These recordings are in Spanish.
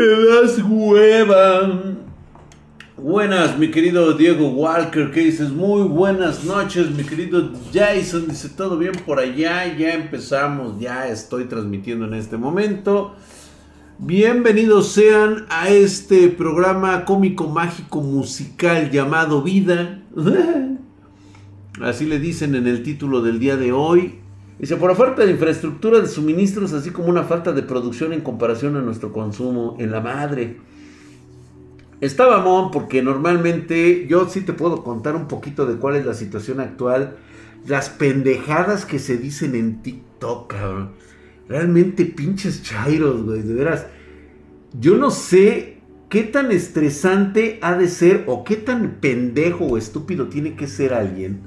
Me das hueva. Buenas, mi querido Diego Walker, ¿qué dices? Muy buenas noches, mi querido Jason. Dice, ¿todo bien por allá? Ya empezamos, ya estoy transmitiendo en este momento. Bienvenidos sean a este programa cómico, mágico, musical llamado Vida. Así le dicen en el título del día de hoy. Dice, por falta de infraestructura de suministros, así como una falta de producción en comparación a nuestro consumo en la madre. Estaba mon porque normalmente yo sí te puedo contar un poquito de cuál es la situación actual. Las pendejadas que se dicen en TikTok, cabrón. Realmente pinches chairos, güey, de veras. Yo no sé qué tan estresante ha de ser o qué tan pendejo o estúpido tiene que ser alguien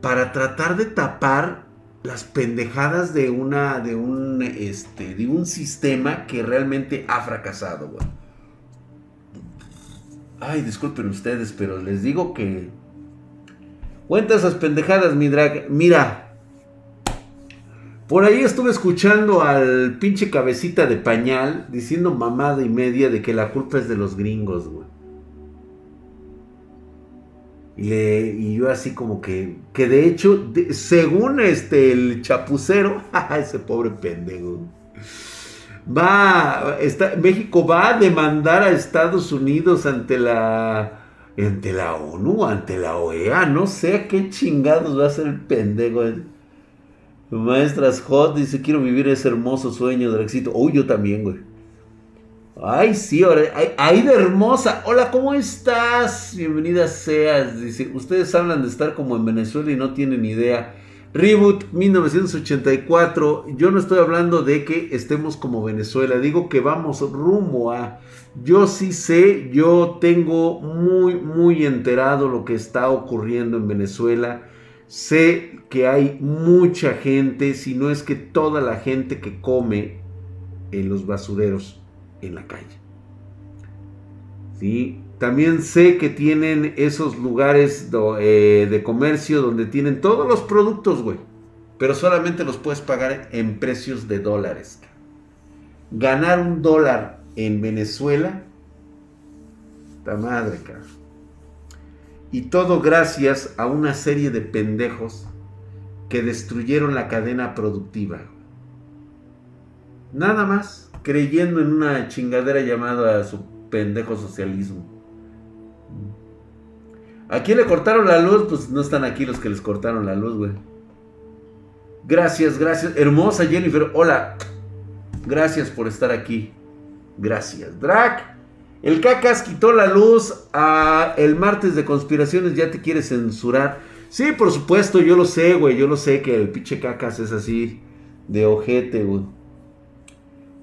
para tratar de tapar las pendejadas de una de un este de un sistema que realmente ha fracasado, güey. Ay, disculpen ustedes, pero les digo que cuenta esas pendejadas, mi drag. Mira, por ahí estuve escuchando al pinche cabecita de pañal diciendo mamada y media de que la culpa es de los gringos, güey. Y, yo así como que, que de hecho, según este, el chapucero, ese pobre pendejo, va, está, México va a demandar a Estados Unidos ante la, ante la ONU, ante la OEA, no sé qué chingados va a ser el pendejo. Maestras Hot dice, quiero vivir ese hermoso sueño del éxito. Uy, yo también, güey. Ay, sí, ahora, de Hermosa. Hola, ¿cómo estás? Bienvenida seas. Dice, ustedes hablan de estar como en Venezuela y no tienen idea. Reboot 1984. Yo no estoy hablando de que estemos como Venezuela. Digo que vamos rumbo a... Yo sí sé, yo tengo muy, muy enterado lo que está ocurriendo en Venezuela. Sé que hay mucha gente, si no es que toda la gente que come en los basureros en la calle. ¿Sí? También sé que tienen esos lugares eh, de comercio donde tienen todos los productos, güey. Pero solamente los puedes pagar en precios de dólares. Ganar un dólar en Venezuela. esta madre. Y todo gracias a una serie de pendejos que destruyeron la cadena productiva. Nada más creyendo en una chingadera llamada su pendejo socialismo. ¿A quién le cortaron la luz? Pues no están aquí los que les cortaron la luz, güey. Gracias, gracias. Hermosa Jennifer, hola. Gracias por estar aquí. Gracias. Drac, el cacas quitó la luz a el martes de conspiraciones, ya te quiere censurar. Sí, por supuesto, yo lo sé, güey. Yo lo sé que el pinche cacas es así de ojete, güey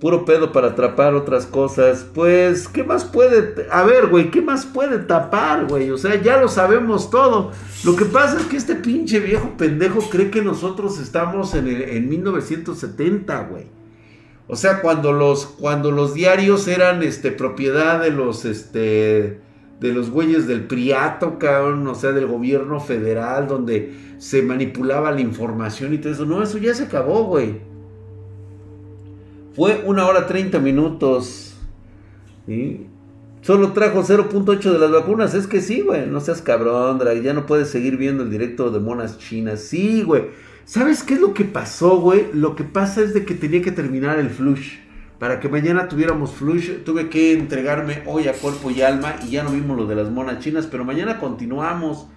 puro pedo para atrapar otras cosas. Pues, ¿qué más puede? A ver, güey, ¿qué más puede tapar, güey? O sea, ya lo sabemos todo. Lo que pasa es que este pinche viejo pendejo cree que nosotros estamos en, el, en 1970, güey. O sea, cuando los, cuando los diarios eran este, propiedad de los, este, de los güeyes del Priato, cabrón, o sea, del gobierno federal, donde se manipulaba la información y todo eso. No, eso ya se acabó, güey. Fue una hora 30 minutos. Solo trajo 0.8 de las vacunas. Es que sí, güey. No seas cabrón, Drag. Ya no puedes seguir viendo el directo de monas chinas. Sí, güey. ¿Sabes qué es lo que pasó, güey? Lo que pasa es de que tenía que terminar el flush. Para que mañana tuviéramos flush, tuve que entregarme hoy a cuerpo y alma. Y ya no vimos lo de las monas chinas. Pero mañana continuamos.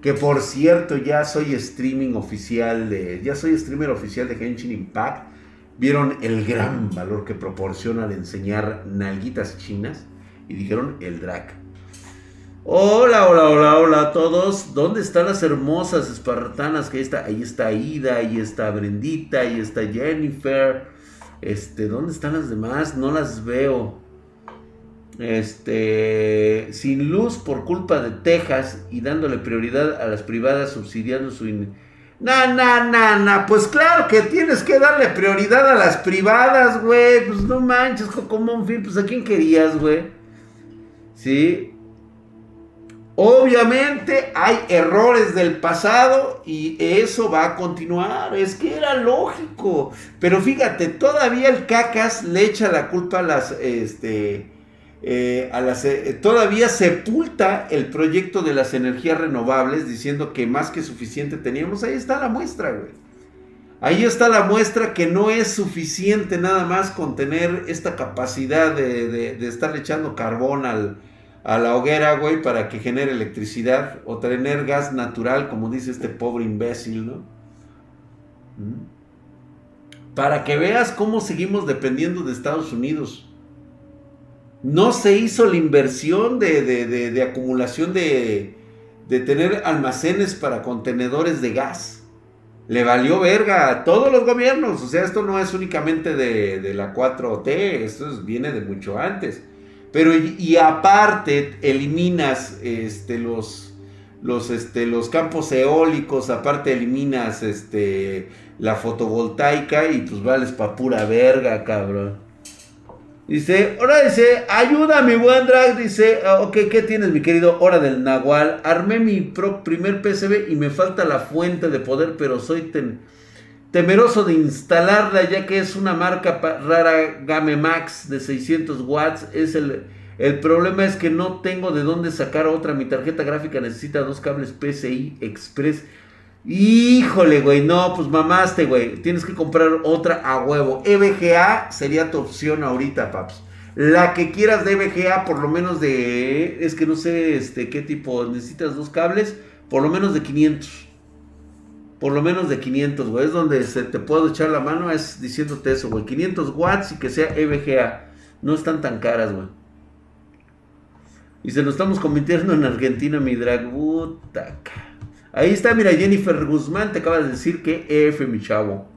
Que por cierto, ya soy streaming oficial de. Ya soy streamer oficial de Genshin Impact vieron el gran valor que proporciona al enseñar nalguitas chinas y dijeron el drag. Hola, hola, hola, hola a todos. ¿Dónde están las hermosas espartanas? Que ahí está, ahí está Ida, ahí está Brendita, ahí está Jennifer. Este, ¿dónde están las demás? No las veo. Este, sin luz por culpa de Texas y dándole prioridad a las privadas subsidiando su Na, na, na, na. Pues claro que tienes que darle prioridad a las privadas, güey. Pues no manches, como un film. Pues a quién querías, güey. Sí. Obviamente hay errores del pasado y eso va a continuar. Es que era lógico. Pero fíjate, todavía el cacas le echa la culpa a las, este, eh, eh, todavía sepulta el proyecto de las energías renovables diciendo que más que suficiente teníamos. Ahí está la muestra, güey. Ahí está la muestra que no es suficiente nada más con tener esta capacidad de, de estar echando carbón al, a la hoguera, güey, para que genere electricidad o tener gas natural, como dice este pobre imbécil, ¿no? ¿Mm? Para que veas cómo seguimos dependiendo de Estados Unidos. No se hizo la inversión de, de, acumulación de, de tener almacenes para contenedores de gas. Le valió verga a todos los gobiernos. O sea, esto no es únicamente de, de la 4T, esto viene de mucho antes. Pero y, aparte eliminas este, los, los, este, los campos eólicos, aparte eliminas este, la fotovoltaica y pues vales pa' pura verga, cabrón. Dice, ahora dice, ayúdame, buen drag. Dice, ah, ok, ¿qué tienes, mi querido? Hora del Nahual. Armé mi primer PCB y me falta la fuente de poder, pero soy temeroso de instalarla ya que es una marca rara Game Max de 600 watts. Es el, el problema es que no tengo de dónde sacar otra. Mi tarjeta gráfica necesita dos cables PCI Express. Híjole, güey, no, pues mamaste, güey. Tienes que comprar otra a huevo. EVGA sería tu opción ahorita, paps. La que quieras de EVGA, por lo menos de. Es que no sé este, qué tipo. Necesitas dos cables, por lo menos de 500 por lo menos de 500, güey. Es donde se te puedo echar la mano, es diciéndote eso, güey. 500 watts y que sea EVGA. No están tan caras, güey. Y se nos estamos convirtiendo en Argentina, mi drag. Ahí está, mira, Jennifer Guzmán te acaba de decir que F, mi chavo.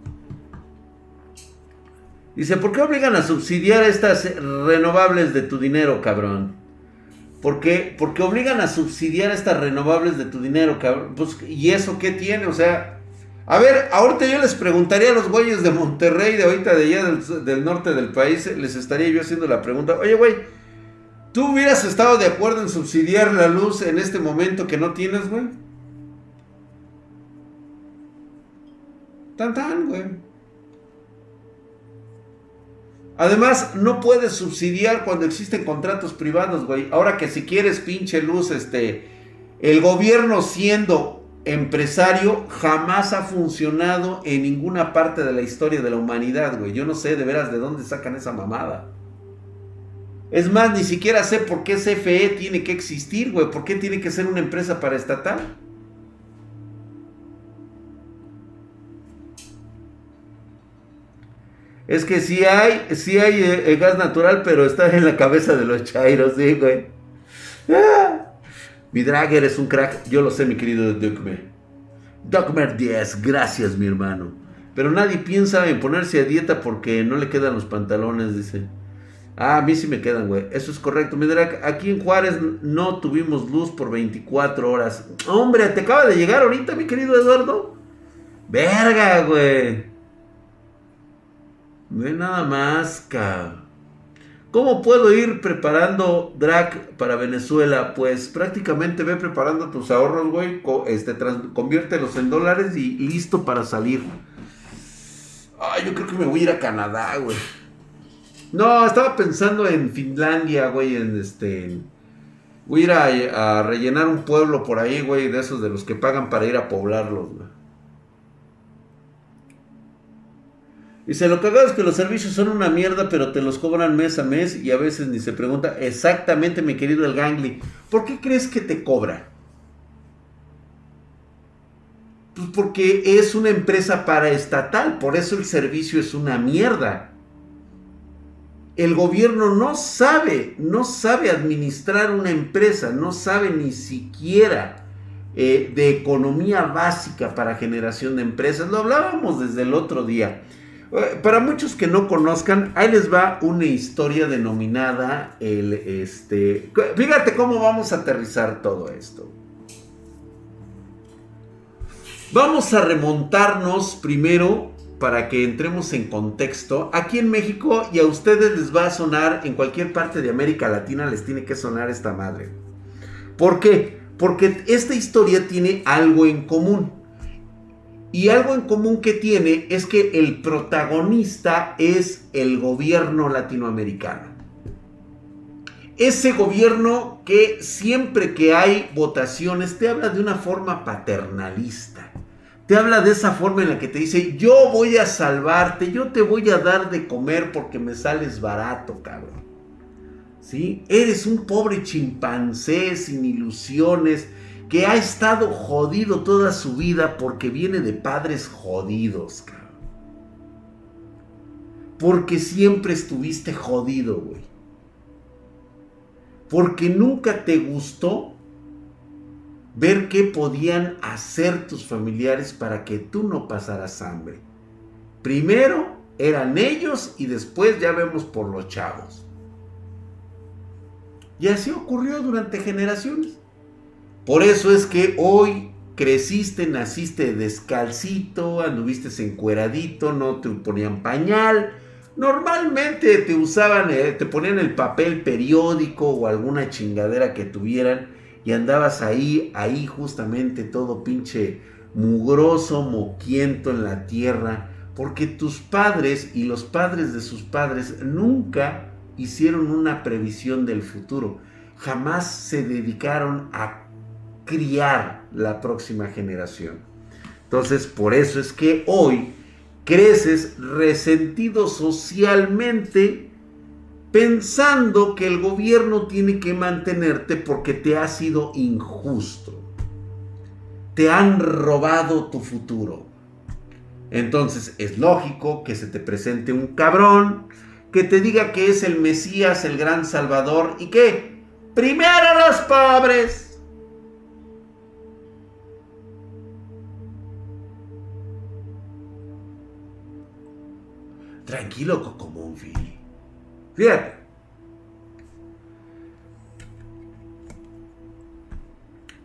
Dice, ¿por qué obligan a subsidiar estas renovables de tu dinero, cabrón? ¿Por qué? Obligan a subsidiar estas renovables de tu dinero, cabrón. Pues, ¿y eso qué tiene? O sea, a ver, ahorita yo les preguntaría a los güeyes de Monterrey, de ahorita de allá del, norte del país, les estaría yo haciendo la pregunta, oye, güey, ¿tú hubieras estado de acuerdo en subsidiar la luz en este momento que no tienes, güey? Tan tan, güey. Además, no puedes subsidiar cuando existen contratos privados, güey. Ahora que si quieres pinche luz, este, el gobierno siendo empresario jamás ha funcionado en ninguna parte de la historia de la humanidad, güey. Yo no sé de veras de dónde sacan esa mamada. Es más, ni siquiera sé por qué CFE tiene que existir, güey. ¿Por qué tiene que ser una empresa paraestatal? Es que sí hay, sí hay eh, gas natural, pero está en la cabeza de los chairos, sí, güey. Ah. Mi dragger es un crack, yo lo sé, mi querido Duckmer. Duckmer 10, gracias, mi hermano. Pero nadie piensa en ponerse a dieta porque no le quedan los pantalones, dice. Ah, a mí sí me quedan, güey. Eso es correcto. Mi drag, aquí en Juárez no tuvimos luz por 24 horas. Hombre, te acaba de llegar ahorita, mi querido Eduardo. Verga, güey. Ve nada más, cabrón. ¿Cómo puedo ir preparando drag para Venezuela? Pues prácticamente ve preparando tus ahorros, güey. Este, conviértelos en dólares y listo para salir. Ay, yo creo que me voy a ir a Canadá, güey. No, estaba pensando en Finlandia, güey, en este... Voy a ir a, a rellenar un pueblo por ahí, güey, de esos de los que pagan para ir a poblarlos, güey. Dice, lo cagado es que los servicios son una mierda, pero te los cobran mes a mes y a veces ni se pregunta exactamente, mi querido El Gangli, ¿por qué crees que te cobra? Pues porque es una empresa paraestatal, por eso el servicio es una mierda. El gobierno no sabe, no sabe administrar una empresa, no sabe ni siquiera eh, de economía básica para generación de empresas. Lo hablábamos desde el otro día. Eh, para muchos que no conozcan, ahí les va una historia denominada el este. Fíjate cómo vamos a aterrizar todo esto. Vamos a remontarnos primero para que entremos en contexto. Aquí en México y a ustedes les va a sonar, en cualquier parte de América Latina les tiene que sonar esta madre. ¿Por qué? Porque esta historia tiene algo en común. Y algo en común que tiene es que el protagonista es el gobierno latinoamericano. Ese gobierno que siempre que hay votaciones te habla de una forma paternalista. Te habla de esa forma en la que te dice, yo voy a salvarte, yo te voy a dar de comer porque me sales barato, cabrón. ¿Sí? Eres un pobre chimpancé sin ilusiones, que ha estado jodido toda su vida porque viene de padres jodidos, cabrón. Porque siempre estuviste jodido, güey. Porque nunca te gustó ver qué podían hacer tus familiares para que tú no pasaras hambre. Primero eran ellos y después ya vemos por los chavos. Y así ocurrió durante generaciones. Por eso es que hoy creciste, naciste descalcito, anduviste encueradito, no te ponían pañal. Normalmente te usaban, eh, te ponían el papel periódico o alguna chingadera que tuvieran y andabas ahí, ahí justamente todo pinche mugroso, moquiento en la tierra, porque tus padres y los padres de sus padres nunca hicieron una previsión del futuro, jamás se dedicaron a criar la próxima generación. Entonces, por eso es que hoy creces resentido socialmente pensando que el gobierno tiene que mantenerte porque te ha sido injusto. Te han robado tu futuro. Entonces es lógico que se te presente un cabrón que te diga que es el Mesías, el gran Salvador y que primero los pobres Tranquilo, Cocomonfi. Fíjate.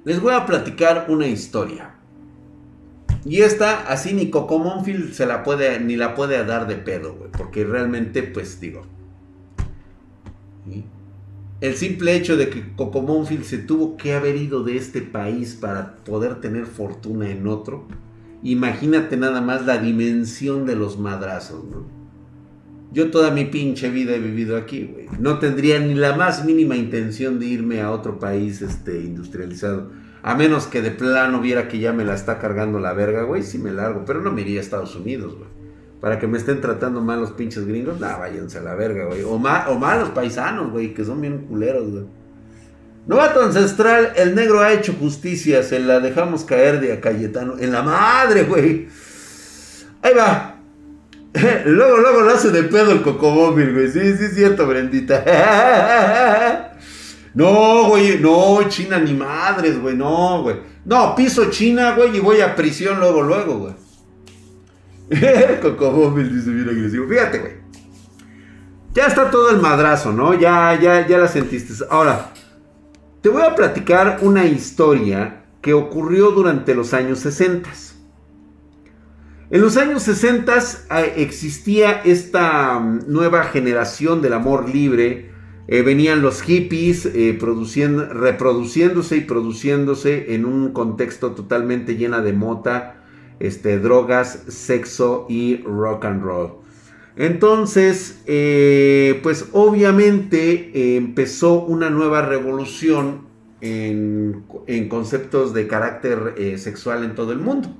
Les voy a platicar una historia. Y esta, así ni Cocomonfil se la puede, ni la puede dar de pedo, güey. Porque realmente, pues digo. El simple hecho de que Cocomonfil se tuvo que haber ido de este país para poder tener fortuna en otro. Imagínate nada más la dimensión de los madrazos, ¿no? Yo toda mi pinche vida he vivido aquí, güey. No tendría ni la más mínima intención de irme a otro país este, industrializado. A menos que de plano viera que ya me la está cargando la verga, güey, sí me largo. Pero no me iría a Estados Unidos, güey. Para que me estén tratando mal los pinches gringos, nah, váyanse a la verga, güey. O, mal, o los paisanos, güey, que son bien culeros, güey. Novato ancestral, el negro ha hecho justicia, se la dejamos caer de a Cayetano. En la madre, güey. Ahí va. luego, luego lo hace de pedo el cocomóvil, güey. Sí, sí, es cierto, Brendita. No, güey, no, China ni madres, güey, no, güey. No, piso China, güey, y voy a prisión luego, luego, güey. El dice bien agresivo. Fíjate, güey. Ya está todo el madrazo, ¿no? Ya, ya, ya la sentiste. Ahora, te voy a platicar una historia que ocurrió durante los años 60. En los años 60 ah, existía esta mm, nueva generación del amor libre. Eh, venían los hippies eh, reproduciéndose y produciéndose en un contexto totalmente llena de mota, este, drogas, sexo y rock and roll. Entonces, eh, pues obviamente empezó una nueva revolución en, en conceptos de carácter sexual en todo el mundo.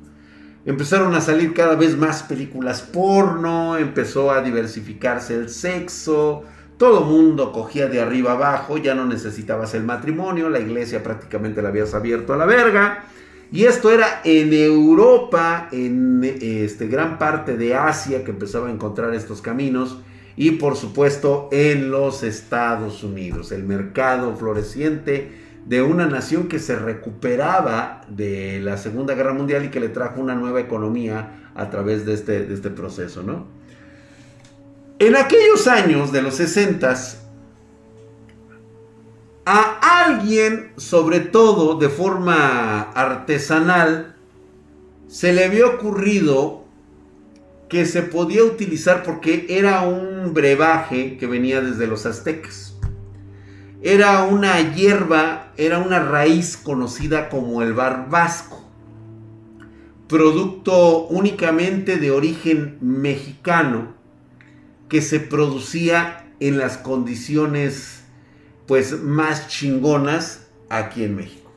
Empezaron a salir cada vez más películas porno, empezó a diversificarse el sexo, todo mundo cogía de arriba abajo, ya no necesitabas el matrimonio, la iglesia prácticamente la habías abierto a la verga. Y esto era en Europa, en este, gran parte de Asia que empezaba a encontrar estos caminos y por supuesto en los Estados Unidos, el mercado floreciente de una nación que se recuperaba de la Segunda Guerra Mundial y que le trajo una nueva economía a través de este, este proceso, ¿no? En aquellos años de los 60 a alguien, sobre todo de forma artesanal, se le había ocurrido que se podía utilizar porque era un brebaje que venía desde los aztecas. Era una hierba, era una raíz conocida como el barbasco, producto únicamente de origen mexicano que se producía en las condiciones pues más chingonas aquí en México.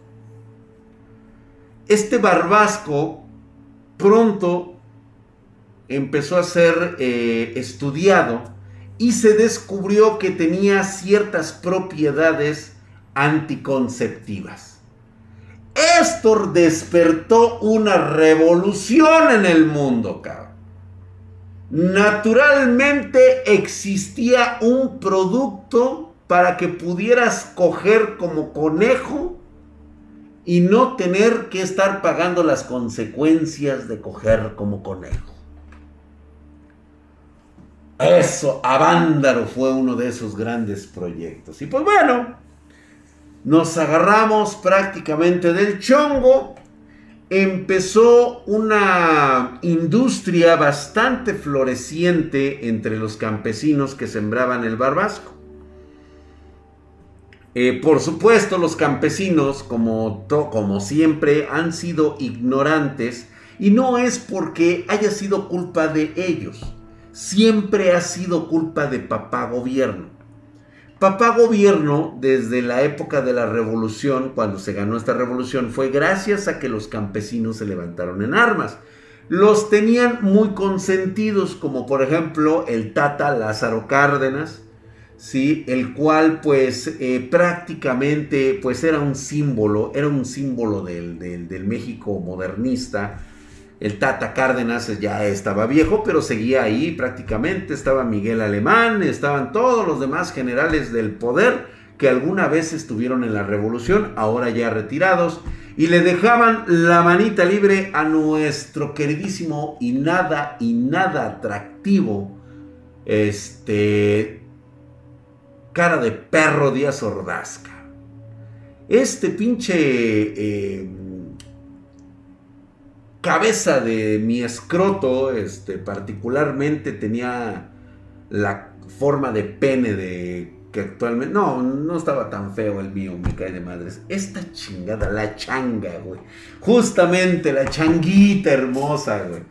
Este barbasco pronto empezó a ser eh, estudiado y se descubrió que tenía ciertas propiedades anticonceptivas. Esto despertó una revolución en el mundo, cabrón. Naturalmente existía un producto para que pudieras coger como conejo y no tener que estar pagando las consecuencias de coger como conejo. Eso, Avándaro fue uno de esos grandes proyectos. Y pues bueno, nos agarramos prácticamente del chongo. Empezó una industria bastante floreciente entre los campesinos que sembraban el barbasco. Eh, por supuesto, los campesinos, como, como siempre, han sido ignorantes y no es porque haya sido culpa de ellos siempre ha sido culpa de papá gobierno. Papá gobierno, desde la época de la revolución, cuando se ganó esta revolución, fue gracias a que los campesinos se levantaron en armas. Los tenían muy consentidos, como por ejemplo el Tata Lázaro Cárdenas, ¿sí? el cual pues eh, prácticamente pues era un símbolo, era un símbolo del, del México modernista, el Tata Cárdenas ya estaba viejo, pero seguía ahí prácticamente. Estaba Miguel Alemán, estaban todos los demás generales del poder que alguna vez estuvieron en la revolución, ahora ya retirados, y le dejaban la manita libre a nuestro queridísimo y nada y nada atractivo, este, cara de perro Díaz Ordazca. Este pinche... Eh, cabeza de mi escroto, este, particularmente tenía la forma de pene de que actualmente, no, no estaba tan feo el mío, me cae de madres. Esta chingada, la changa, güey. Justamente la changuita hermosa, güey.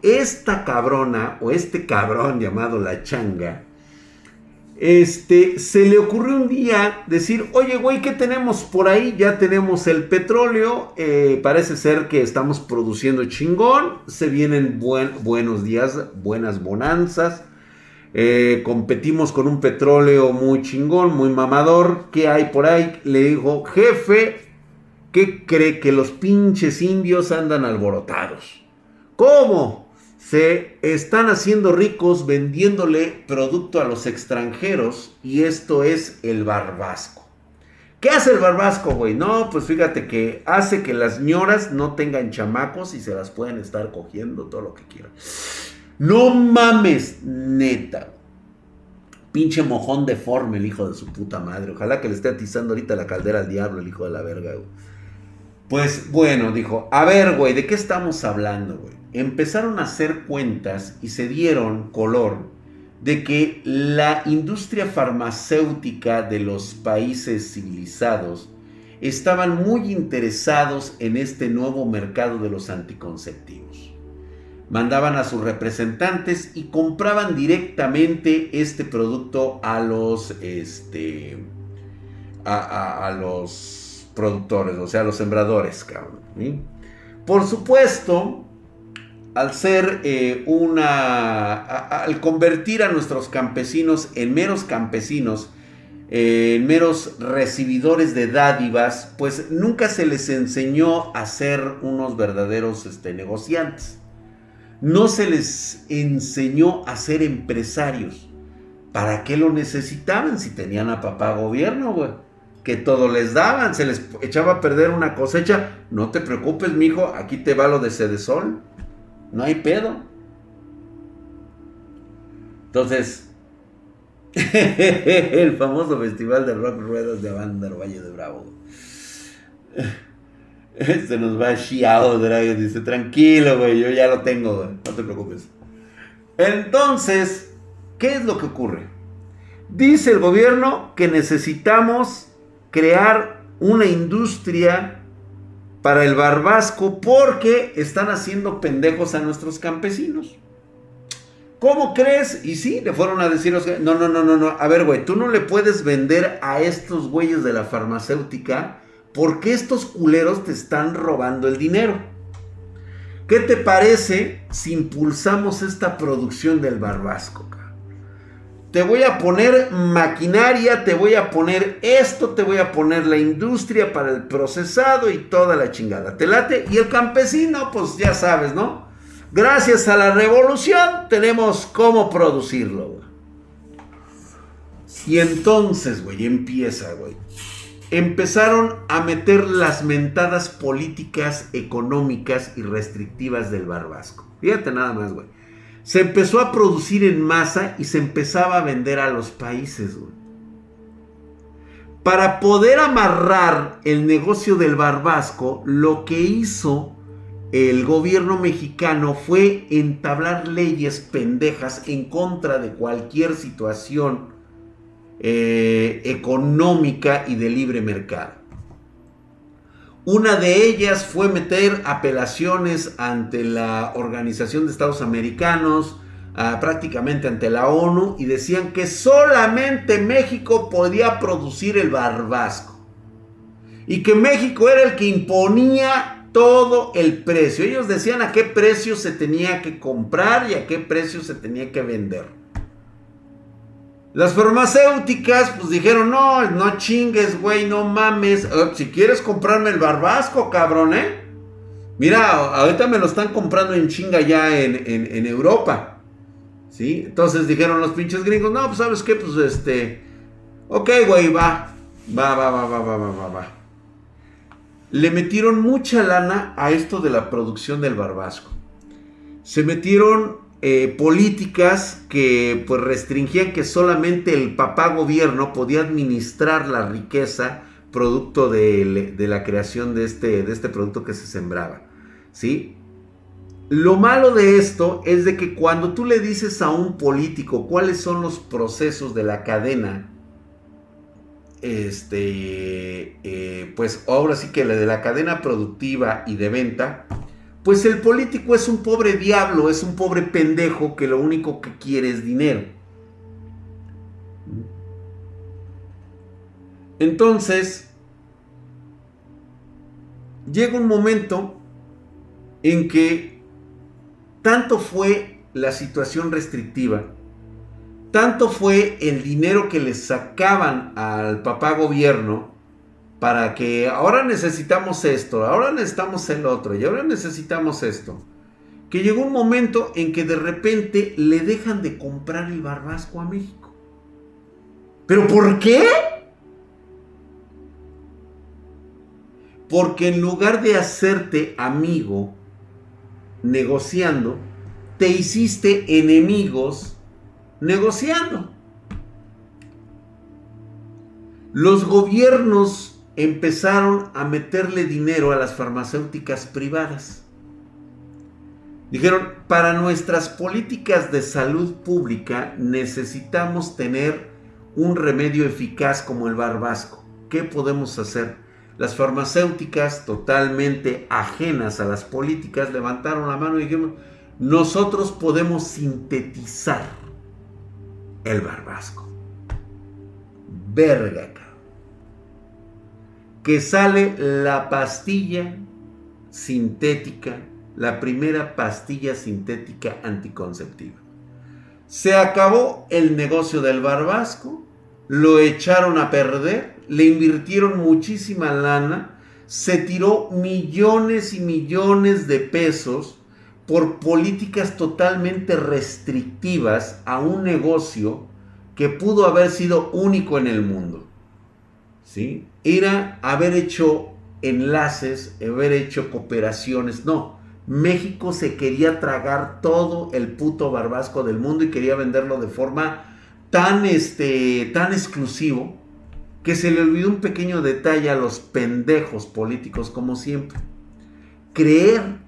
Esta cabrona, o este cabrón llamado la changa, este, se le ocurrió un día decir, oye, güey, ¿qué tenemos por ahí? Ya tenemos el petróleo, eh, parece ser que estamos produciendo chingón, se vienen buenos días, buenas bonanzas, eh, competimos con un petróleo muy chingón, muy mamador, ¿qué hay por ahí? Le dijo, jefe, ¿qué cree que los pinches indios andan alborotados? ¿Cómo? Se están haciendo ricos vendiéndole producto a los extranjeros y esto es el barbasco. ¿Qué hace el barbasco, güey? No, pues fíjate que hace que las ñoras no tengan chamacos y se las pueden estar cogiendo todo lo que quieran. No mames, neta. Pinche mojón deforme el hijo de su puta madre. Ojalá que le esté atizando ahorita la caldera al diablo, el hijo de la verga. Pues bueno, dijo, a ver, güey, ¿de qué estamos hablando, güey? Empezaron a hacer cuentas y se dieron color de que la industria farmacéutica de los países civilizados estaban muy interesados en este nuevo mercado de los anticonceptivos. Mandaban a sus representantes y compraban directamente este producto a los, este, a, los productores, o sea, a los sembradores, cabrón. Por supuesto, al ser eh, una, al convertir a nuestros campesinos en meros campesinos, eh, en meros recibidores de dádivas, pues nunca se les enseñó a ser unos verdaderos este, negociantes. No se les enseñó a ser empresarios. ¿Para qué lo necesitaban si tenían a papá gobierno, güey? Que todo les daban, se les echaba a perder una cosecha. No te preocupes, mijo, aquí te va lo de Cedesol. No hay pedo. Entonces, el famoso festival de rock ruedas de Avándaro, Valle de Bravo. Se nos va Xiao Dragon. Dice, tranquilo, güey, yo ya lo tengo, no te preocupes. Entonces, ¿qué es lo que ocurre? Dice el gobierno que necesitamos crear una industria para el barbasco porque están haciendo pendejos a nuestros campesinos. ¿Cómo crees? Y sí, le fueron a decir, no, no, no, no, no. A ver, güey, tú no le puedes vender a estos güeyes de la farmacéutica porque estos culeros te están robando el dinero. ¿Qué te parece si impulsamos esta producción del barbasco? Te voy a poner maquinaria, te voy a poner esto, te voy a poner la industria para el procesado y toda la chingada. ¿Te late? Y el campesino, pues ya sabes, ¿no? Gracias a la revolución tenemos cómo producirlo. Y entonces, güey, empieza, güey. Empezaron a meter las mentadas políticas, económicas y restrictivas del barbasco. Fíjate nada más, güey. Se empezó a producir en masa y se empezaba a vender a los países. Para poder amarrar el negocio del barbasco, lo que hizo el gobierno mexicano fue entablar leyes pendejas en contra de cualquier situación eh, económica y de libre mercado. Una de ellas fue meter apelaciones ante la Organización de Estados Americanos, prácticamente ante la ONU, y decían que solamente México podía producir el barbasco. Y que México era el que imponía todo el precio. Ellos decían a qué precio se tenía que comprar y a qué precio se tenía que vender. Las farmacéuticas pues dijeron, no, no chingues, güey, no mames. Eh, si quieres comprarme el barbasco, cabrón, ¿eh? Mira, ahorita me lo están comprando en chinga ya en, en Europa. ¿Sí? Entonces dijeron los pinches gringos, no, pues sabes qué, pues este... Ok, güey, va. Va, va, va, va, va, va, va le metieron mucha lana a esto de la producción del barbasco. Se metieron eh, políticas que pues restringían que solamente el papá gobierno podía administrar la riqueza producto de, la creación de este, de este producto que se sembraba. ¿sí? Lo malo de esto es de que cuando tú le dices a un político cuáles son los procesos de la cadena este, eh, pues ahora sí que la de la cadena productiva y de venta, pues el político es un pobre diablo, es un pobre pendejo que lo único que quiere es dinero. Entonces, llega un momento en que tanto fue la situación restrictiva tanto fue el dinero que le sacaban al papá gobierno para que ahora necesitamos esto, ahora necesitamos el otro y ahora necesitamos esto. Que llegó un momento en que de repente le dejan de comprar el barbasco a México. ¿Pero por qué? Porque en lugar de hacerte amigo negociando, te hiciste enemigos negociando. Los gobiernos empezaron a meterle dinero a las farmacéuticas privadas. Dijeron, para nuestras políticas de salud pública necesitamos tener un remedio eficaz como el barbasco. ¿Qué podemos hacer? Las farmacéuticas, totalmente ajenas a las políticas, levantaron la mano y dijeron, nosotros podemos sintetizar el barbasco. Verga, Que sale la pastilla sintética, la primera pastilla sintética anticonceptiva. Se acabó el negocio del barbasco, lo echaron a perder, le invirtieron muchísima lana, se tiró millones y millones de pesos por políticas totalmente restrictivas a un negocio que pudo haber sido único en el mundo. ¿Sí? Era haber hecho enlaces, haber hecho cooperaciones. No, México se quería tragar todo el puto barbasco del mundo y quería venderlo de forma tan, este, tan exclusivo que se le olvidó un pequeño detalle a los pendejos políticos como siempre. Creer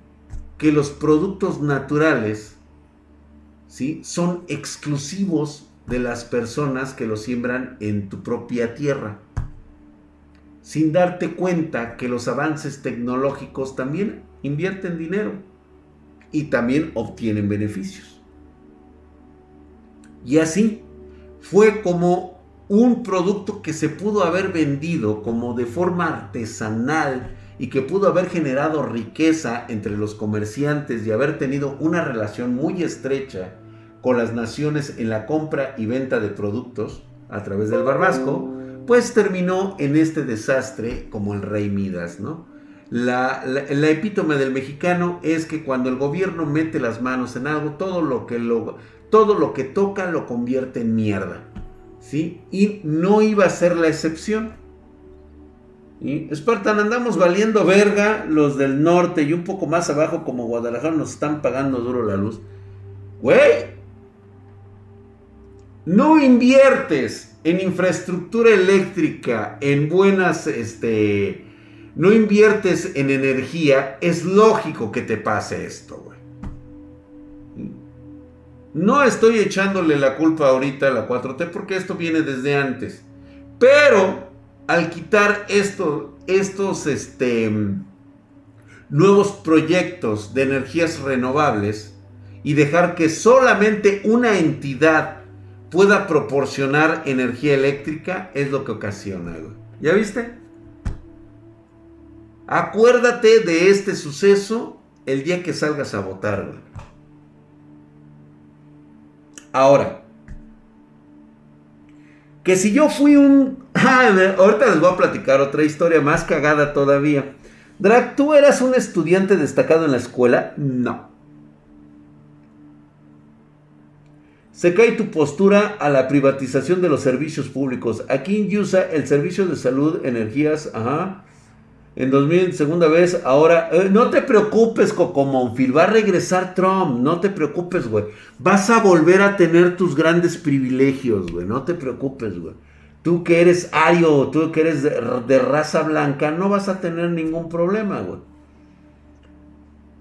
que los productos naturales ¿sí? son exclusivos de las personas que lo siembran en tu propia tierra, sin darte cuenta que los avances tecnológicos también invierten dinero y también obtienen beneficios. Y así fue como un producto que se pudo haber vendido como de forma artesanal y que pudo haber generado riqueza entre los comerciantes y haber tenido una relación muy estrecha con las naciones en la compra y venta de productos a través del barbasco, pues terminó en este desastre como el rey Midas, ¿no? La, epítome del mexicano es que cuando el gobierno mete las manos en algo, todo lo que, lo, todo lo que toca lo convierte en mierda. ¿sí? Y no iba a ser la excepción. Y Spartan, andamos valiendo verga, los del norte y un poco más abajo como Guadalajara nos están pagando duro la luz. Güey, no inviertes en infraestructura eléctrica, en buenas, este, no inviertes en energía, es lógico que te pase esto, güey. No estoy echándole la culpa ahorita a la 4T porque esto viene desde antes. Pero al quitar esto, estos este, nuevos proyectos de energías renovables y dejar que solamente una entidad pueda proporcionar energía eléctrica es lo que ocasiona. ¿Ya viste? Acuérdate de este suceso el día que salgas a votar. Ahora, que si yo fui un... Ah, ahorita les voy a platicar otra historia más cagada todavía. Drag, ¿tú eras un estudiante destacado en la escuela? No. Se cae tu postura a la privatización de los servicios públicos. Aquí usa el servicio de salud, energías, ajá, en 2000, segunda vez, ahora, eh, no te preocupes, Cocomonfil, va a regresar Trump, no te preocupes, güey. Vas a volver a tener tus grandes privilegios, güey, no te preocupes, güey. Tú que eres ario, tú que eres de, raza blanca, no vas a tener ningún problema, güey.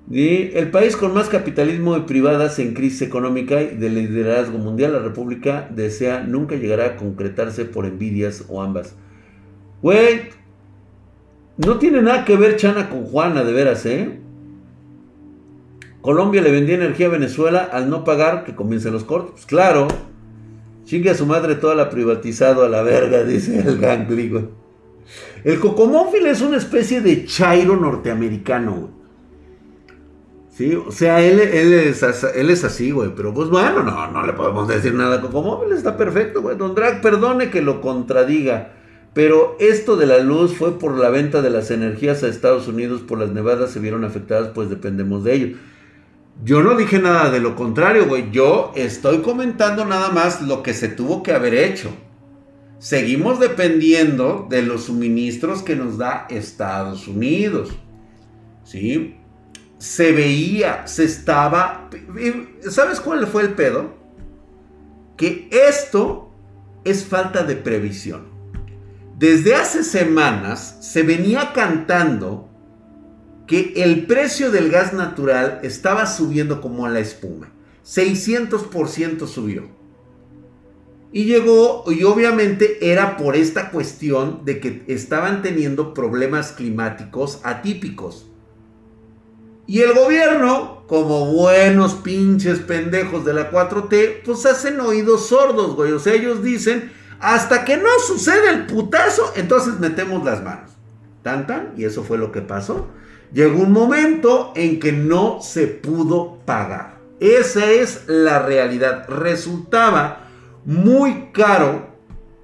Y el país con más capitalismo y privadas en crisis económica y de liderazgo mundial, la República desea nunca llegará a concretarse por envidias o ambas. Güey, no tiene nada que ver Chana con Juana, de veras, ¿eh? Colombia le vendía energía a Venezuela al no pagar que comiencen los cortes. Pues claro. Chingue a su madre toda la privatizado a la verga, dice el gangligo. El cocomófil es una especie de chairo norteamericano, güey. Sí, o sea, él, él, es, él así, güey. Pero pues bueno, no, no le podemos decir nada a cocomóvil, está perfecto, güey. Don Drag, perdone que lo contradiga. Pero esto de la luz fue por la venta de las energías a Estados Unidos por las nevadas se vieron afectadas, pues dependemos de ello. Yo no dije nada de lo contrario, güey. Yo estoy comentando nada más lo que se tuvo que haber hecho. Seguimos dependiendo de los suministros que nos da Estados Unidos. ¿Sí? Se veía, se estaba... ¿Sabes cuál fue el pedo? Que esto es falta de previsión. Desde hace semanas se venía cantando que el precio del gas natural estaba subiendo como a la espuma. 600% subió. Y llegó, y obviamente era por esta cuestión de que estaban teniendo problemas climáticos atípicos. Y el gobierno, como buenos pinches pendejos de la 4T, pues hacen oídos sordos, güey. O sea, ellos dicen, hasta que no sucede el putazo, entonces metemos las manos. Tan tan, y eso fue lo que pasó. Llegó un momento en que no se pudo pagar. Esa es la realidad. Resultaba muy caro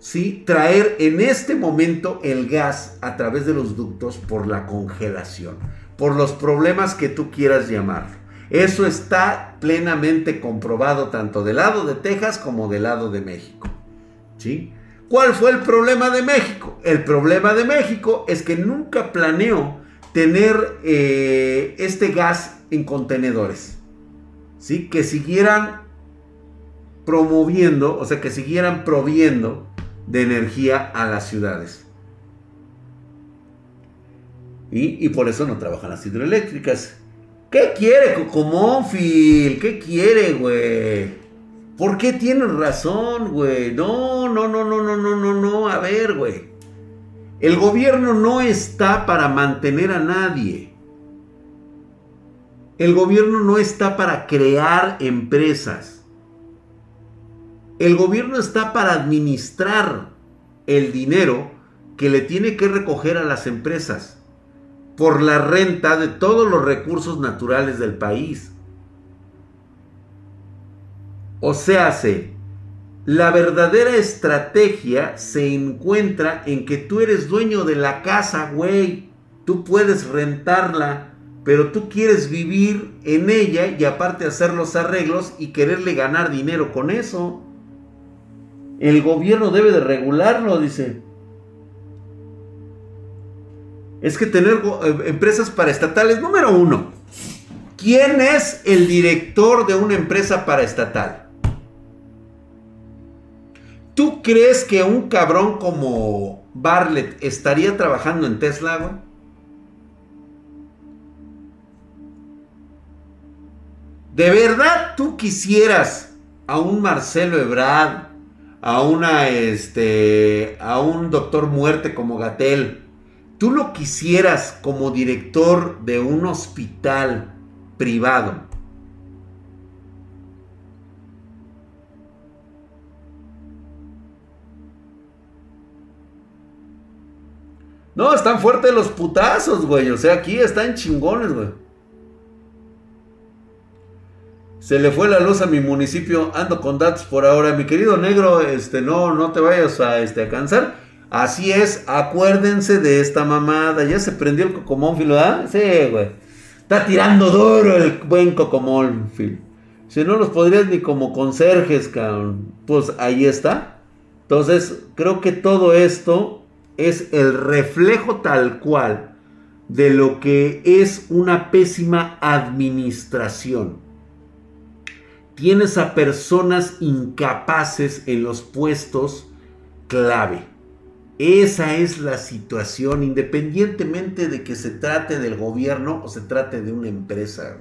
¿sí? traer en este momento el gas a través de los ductos por la congelación, por los problemas que tú quieras llamar. Eso está plenamente comprobado tanto del lado de Texas como del lado de México. ¿Cuál fue el problema de México? El problema de México es que nunca planeó tener eh, este gas en contenedores. ¿Sí? Que siguieran promoviendo, o sea, que siguieran proviendo de energía a las ciudades. Y, por eso no trabajan las hidroeléctricas. ¿Qué quiere Cocomónfil? ¿Qué quiere, güey? ¿Por qué tienes razón, güey? No, no, no, no, no, no, no, no. A ver, güey. El gobierno no está para mantener a nadie. El gobierno no está para crear empresas. El gobierno está para administrar el dinero que le tiene que recoger a las empresas por la renta de todos los recursos naturales del país. O sea, la verdadera estrategia se encuentra en que tú eres dueño de la casa, güey. Tú puedes rentarla, pero tú quieres vivir en ella y aparte hacer los arreglos y quererle ganar dinero con eso. El gobierno debe de regularlo, dice. Es que tener eh, empresas paraestatales, número uno. ¿Quién es el director de una empresa paraestatal? ¿Tú crees que un cabrón como Bartlett estaría trabajando en Tesla? ¿De verdad tú quisieras a un Marcelo Ebrard, a una este, a un doctor muerte como Gatel, tú lo quisieras como director de un hospital privado? No, están fuertes los putazos, güey. O sea, aquí están chingones, güey. Se le fue la luz a mi municipio. Ando con datos por ahora. Mi querido negro, este, no, no te vayas a, este, a cansar. Así es, acuérdense de esta mamada. Ya se prendió el cocomónfilo, ¿ah? Sí, güey. Está tirando duro el buen cocomónfilo. Si no los podrías ni como conserjes, cabrón. Pues ahí está. Entonces, creo que todo esto es el reflejo tal cual de lo que es una pésima administración. Tienes a personas incapaces en los puestos clave. Esa es la situación, independientemente de que se trate del gobierno o se trate de una empresa.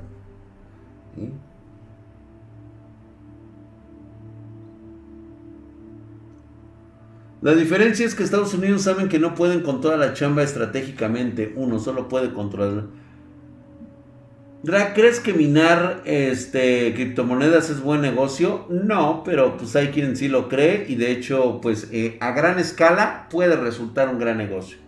La diferencia es que Estados Unidos saben que no pueden con toda la chamba estratégicamente. Uno solo puede controlar. ¿Crees que minar este, criptomonedas es buen negocio? No, pero pues hay quien sí lo cree y de hecho pues eh, a gran escala puede resultar un gran negocio.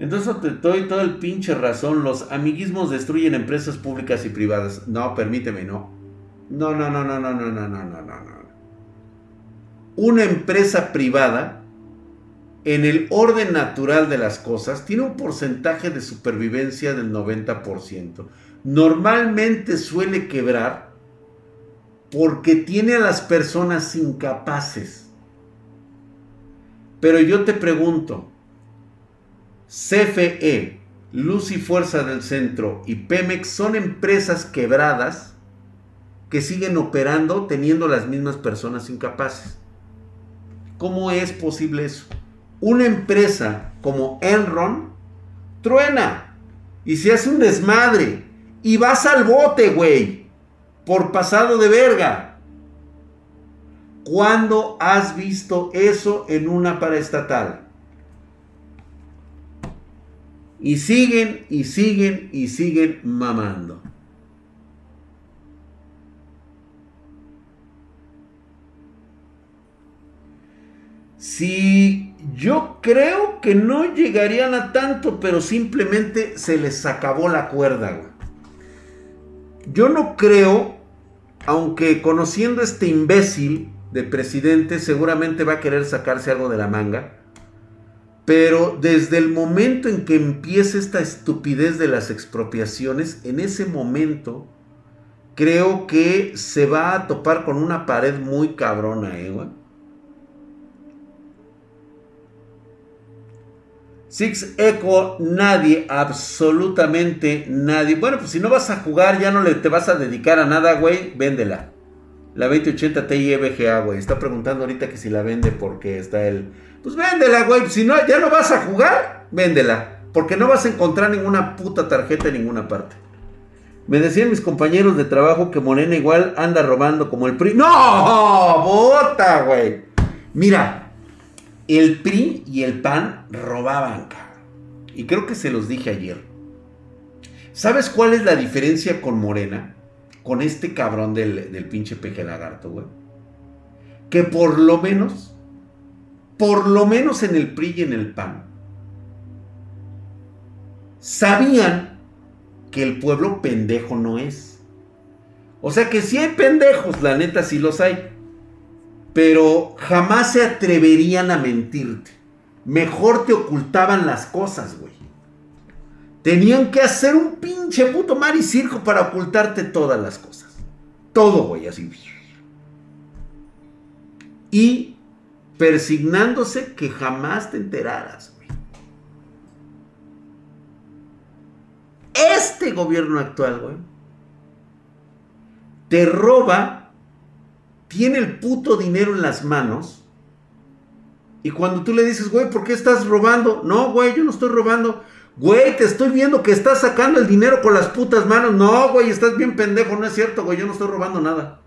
Entonces te doy todo el pinche razón. Los amiguismos destruyen empresas públicas y privadas. No, permíteme, no. No, no, no, no, no, no, no, no, no, no una empresa privada, en el orden natural de las cosas, tiene un porcentaje de supervivencia del 90%. Normalmente suele quebrar porque tiene a las personas incapaces. Pero yo te pregunto, CFE, Luz y Fuerza del Centro y Pemex son empresas quebradas que siguen operando teniendo las mismas personas incapaces. ¿Cómo es posible eso? Una empresa como Enron truena y se hace un desmadre y vas al bote, güey, por pasado de verga. ¿Cuándo has visto eso en una paraestatal? Y siguen y siguen y siguen mamando. Si yo creo que no llegarían a tanto, pero simplemente se les acabó la cuerda. Yo no creo, aunque conociendo este imbécil de presidente, seguramente va a querer sacarse algo de la manga. Pero desde el momento en que empiece esta estupidez de las expropiaciones, en ese momento creo que se va a topar con una pared muy cabrona, ¿eh, Six Echo, nadie, absolutamente nadie. Bueno, pues si no vas a jugar, ya no le te vas a dedicar a nada, güey, véndela. La 2080 Ti EVGA, güey. Está preguntando ahorita que si la vende porque está el. Pues véndela, güey. Si no, ya no vas a jugar, véndela. Porque no vas a encontrar ninguna puta tarjeta en ninguna parte. Me decían mis compañeros de trabajo que Morena igual anda robando como el PRI. ¡No! ¡Bota, güey! Mira, el PRI y el PAN robaban, Y creo que se los dije ayer. ¿Sabes cuál es la diferencia con Morena? Con este cabrón del, del pinche peje lagarto, güey. Que por lo menos, por lo menos en el PRI y en el PAN, sabían que el pueblo pendejo no es. O sea que si hay pendejos, la neta sí los hay. Pero jamás se atreverían a mentirte. Mejor te ocultaban las cosas, güey. Tenían que hacer un pinche puto mar y circo para ocultarte todas las cosas. Todo, güey, así. Y persignándose que jamás te enteraras. este gobierno actual, güey, te roba, tiene el puto dinero en las manos. Y cuando tú le dices, güey, ¿por qué estás robando? No, güey, yo no estoy robando. Güey, te estoy viendo que estás sacando el dinero con las putas manos. No, güey, estás bien pendejo, no es cierto, güey, yo no estoy robando nada.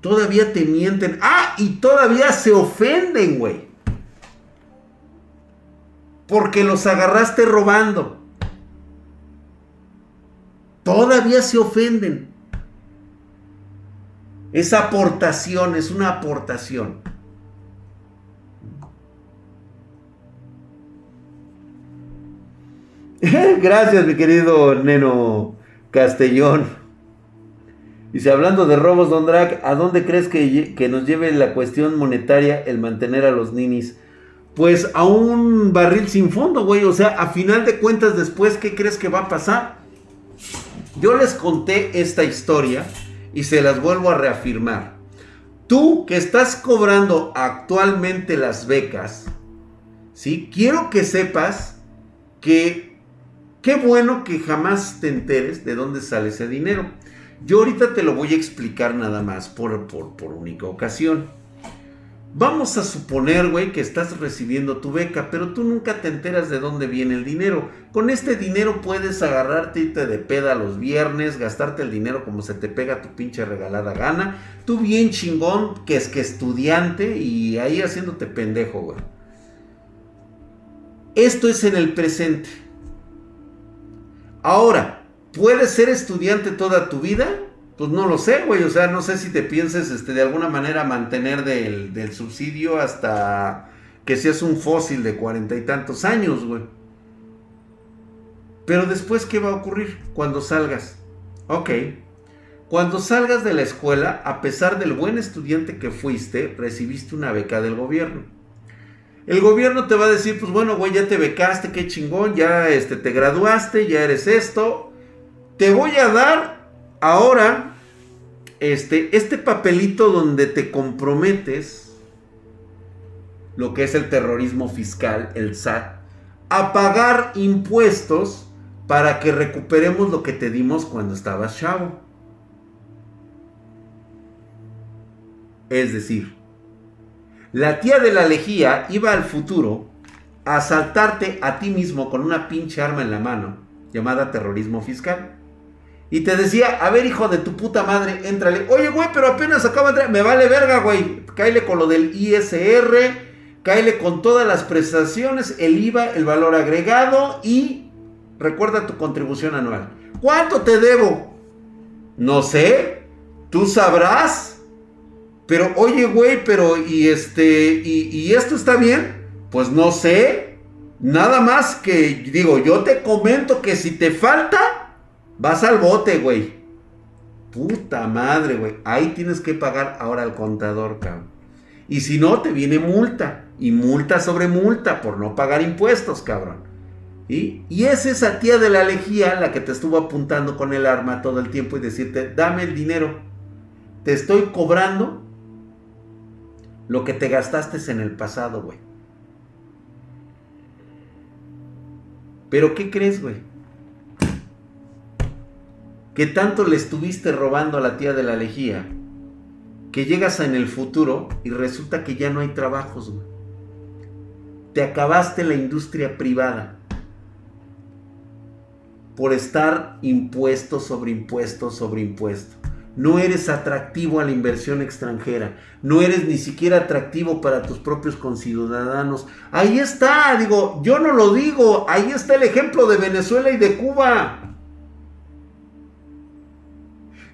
Todavía te mienten. Ah, y todavía se ofenden, güey. Porque los agarraste robando todavía se ofenden. Esa aportación es una aportación. Gracias, mi querido Neno Castellón. Dice, hablando de robos, Don Drac, ¿a dónde crees que, que, nos lleve la cuestión monetaria el mantener a los ninis? Pues a un barril sin fondo, güey. O sea, a final de cuentas, después, ¿qué crees que va a pasar? Yo les conté esta historia y se las vuelvo a reafirmar. Tú que estás cobrando actualmente las becas, ¿sí? Quiero que sepas que qué bueno que jamás te enteres de dónde sale ese dinero. Yo ahorita te lo voy a explicar nada más por, por, por única ocasión. Vamos a suponer, güey, que estás recibiendo tu beca, pero tú nunca te enteras de dónde viene el dinero. Con este dinero puedes agarrarte y te de peda los viernes, gastarte el dinero como se te pega tu pinche regalada gana. Tú bien chingón, que es que estudiante y ahí haciéndote pendejo, güey. Esto es en el presente. Ahora, ¿puedes ser estudiante toda tu vida? Pues no lo sé, güey. O sea, no sé si te pienses este, de alguna manera mantener del, subsidio hasta que seas un fósil de cuarenta y tantos años, güey. Pero después, ¿qué va a ocurrir cuando salgas? Ok. Cuando salgas de la escuela, a pesar del buen estudiante que fuiste, recibiste una beca del gobierno. El gobierno te va a decir, pues bueno, güey, ya te becaste, qué chingón, ya este, te graduaste, ya eres esto. Te voy a dar Ahora, este, este papelito donde te comprometes, lo que es el terrorismo fiscal, el SAT, a pagar impuestos para que recuperemos lo que te dimos cuando estabas chavo. Es decir, la tía de la lejía iba al futuro a asaltarte a ti mismo con una pinche arma en la mano, llamada terrorismo fiscal. Y te decía, a ver, hijo de tu puta madre, éntrale. Oye, güey, pero apenas acaba de entrar. Me vale verga, güey. Cáele con lo del ISR. Cáele con todas las prestaciones, el IVA, el valor agregado y recuerda tu contribución anual. ¿Cuánto te debo? No sé. Tú sabrás. Pero, oye, güey, pero, ¿y este, y, y esto está bien? Pues no sé. Nada más que, digo, yo te comento que si te falta, Vas al bote, güey. Puta madre, güey. Ahí tienes que pagar ahora al contador, cabrón. Y si no, te viene multa. Y multa sobre multa por no pagar impuestos, cabrón. ¿Y? y es esa tía de la lejía la que te estuvo apuntando con el arma todo el tiempo y decirte, dame el dinero. Te estoy cobrando lo que te gastaste en el pasado, güey. Pero ¿qué crees, güey? Que tanto le estuviste robando a la tía de la lejía, que llegas en el futuro y resulta que ya no hay trabajos, Te acabaste la industria privada. por estar impuesto sobre impuesto sobre impuesto. No eres atractivo a la inversión extranjera. No eres ni siquiera atractivo para tus propios conciudadanos. Ahí está, digo, yo no lo digo. Ahí está el ejemplo de Venezuela y de Cuba.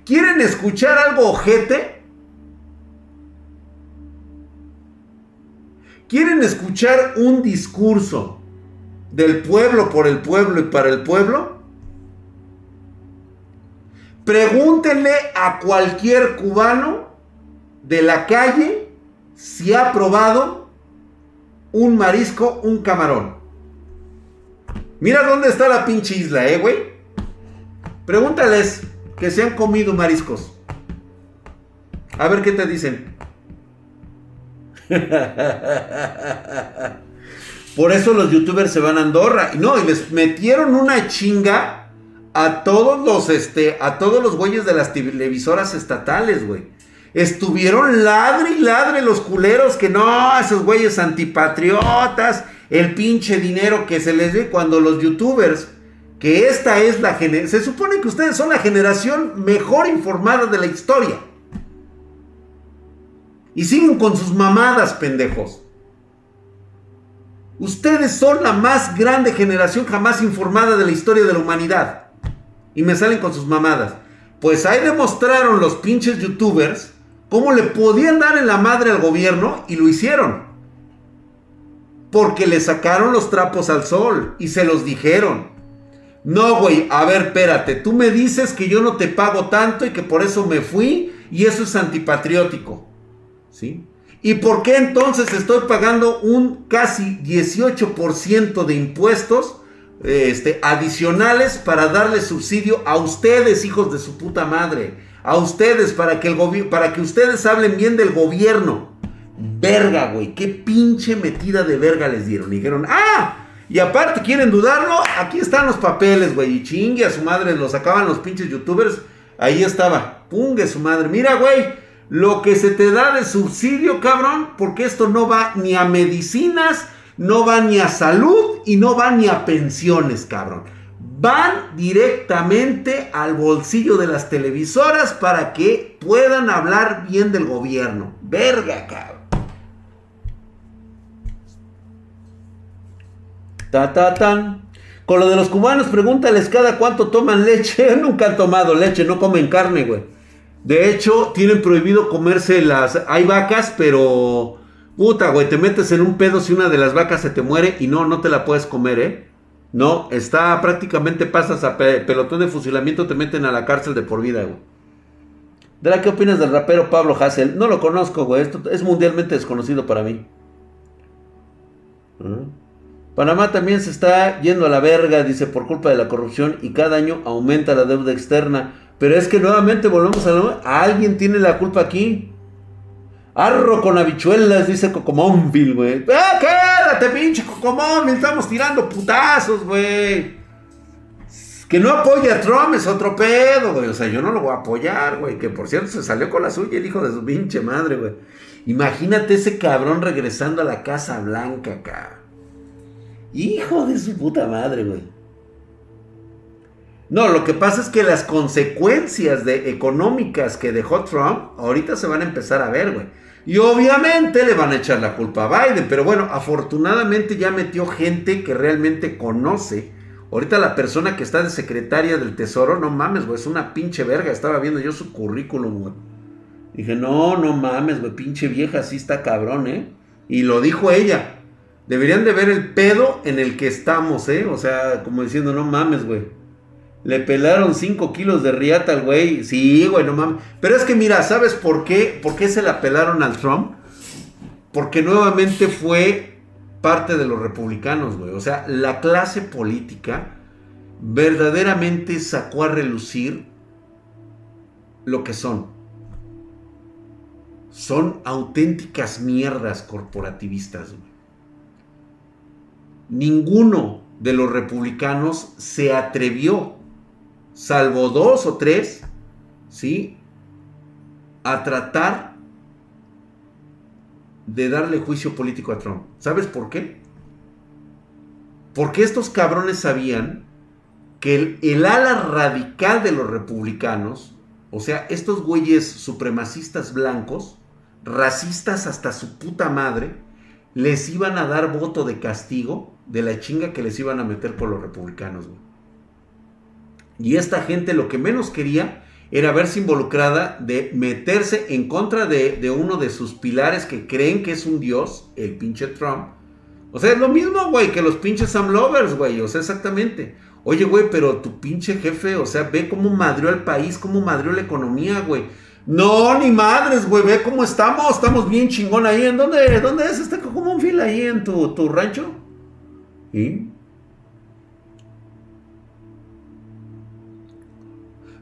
¿Quieren escuchar algo ojete? ¿Quieren escuchar un discurso del pueblo por el pueblo y para el pueblo? Pregúntenle a cualquier cubano de la calle si ha probado un marisco, un camarón. Mira dónde está la pinche isla, eh, güey. Pregúntales que se han comido mariscos. A ver qué te dicen. Por eso los youtubers se van a Andorra. No, y les metieron una chinga a todos los, este, a todos los güeyes de las televisoras estatales, güey. Estuvieron ladre y ladre los culeros que no, esos güeyes antipatriotas, el pinche dinero que se les ve cuando los youtubers, que esta es la generación, se supone que ustedes son la generación mejor informada de la historia. Y siguen con sus mamadas, pendejos. Ustedes son la más grande generación jamás informada de la historia de la humanidad. Y me salen con sus mamadas. Pues ahí demostraron los pinches youtubers cómo le podían dar en la madre al gobierno y lo hicieron. Porque le sacaron los trapos al sol y se los dijeron. No, güey, a ver, espérate, tú me dices que yo no te pago tanto y que por eso me fui y eso es antipatriótico. ¿Sí? ¿Y por qué entonces estoy pagando un casi 18% de impuestos este, adicionales para darle subsidio a ustedes, hijos de su puta madre. A ustedes, para que, el para que ustedes hablen bien del gobierno. Verga, güey. Qué pinche metida de verga les dieron. Y dijeron, ah, y aparte quieren dudarlo. Aquí están los papeles, güey. Y chingue a su madre. Lo sacaban los pinches youtubers. Ahí estaba. Pungue su madre. Mira, güey. Lo que se te da de subsidio, cabrón. Porque esto no va ni a medicinas no van ni a salud y no van ni a pensiones, cabrón. Van directamente al bolsillo de las televisoras para que puedan hablar bien del gobierno. Verga, cabrón. Ta, ta, tan. Con lo de los cubanos, pregúntales cada cuánto toman leche. Nunca han tomado leche, no comen carne, güey. De hecho, tienen prohibido comerse las... Hay vacas, pero Puta, güey, te metes en un pedo si una de las vacas se te muere y no, no te la puedes comer, ¿eh? No, está prácticamente pasas a pelotón de fusilamiento, te meten a la cárcel de por vida, güey. Dra, ¿qué opinas del rapero Pablo Hassel? No lo conozco, güey. Esto es mundialmente desconocido para mí. ¿Mm? Panamá también se está yendo a la verga, dice, por culpa de la corrupción y cada año aumenta la deuda externa. Pero es que nuevamente volvemos a... lo Alguien tiene la culpa aquí. Arro con habichuelas, dice Cocomónvil, güey. ¡Eh, quédate, pinche Cocomónvil! Estamos tirando putazos, güey. Que no apoya a Trump es otro pedo, güey. O sea, yo no lo voy a apoyar, güey. Que por cierto se salió con la suya el hijo de su pinche madre, güey. Imagínate ese cabrón regresando a la Casa Blanca acá. Hijo de su puta madre, güey. No, lo que pasa es que las consecuencias de, económicas que dejó Trump ahorita se van a empezar a ver, güey. Y obviamente le van a echar la culpa a Biden, pero bueno, afortunadamente ya metió gente que realmente conoce. Ahorita la persona que está de secretaria del Tesoro, no mames, güey, es una pinche verga. Estaba viendo yo su currículum, güey. Dije, no, no mames, güey, pinche vieja, así está cabrón, ¿eh? Y lo dijo ella. Deberían de ver el pedo en el que estamos, ¿eh? O sea, como diciendo, no mames, güey. Le pelaron 5 kilos de riata al güey. Sí, güey, no mames. Pero es que mira, ¿sabes por qué? ¿Por qué se la pelaron al Trump? Porque nuevamente fue parte de los republicanos, güey. O sea, la clase política verdaderamente sacó a relucir lo que son. Son auténticas mierdas corporativistas, güey. Ninguno de los republicanos se atrevió salvo dos o tres, ¿sí? A tratar de darle juicio político a Trump. ¿Sabes por qué? Porque estos cabrones sabían que el, el ala radical de los republicanos, o sea, estos güeyes supremacistas blancos, racistas hasta su puta madre, les iban a dar voto de castigo de la chinga que les iban a meter por los republicanos. Y esta gente lo que menos quería era verse involucrada de meterse en contra de, de, uno de sus pilares que creen que es un dios, el pinche Trump. O sea, es lo mismo, güey, que los pinches Sam Lovers, güey. O sea, exactamente. Oye, güey, pero tu pinche jefe, o sea, ve cómo madrió al país, cómo madrió la economía, güey. No, ni madres, güey, ve cómo estamos, estamos bien chingón ahí. ¿En dónde, dónde es este fila ahí en tu, tu rancho?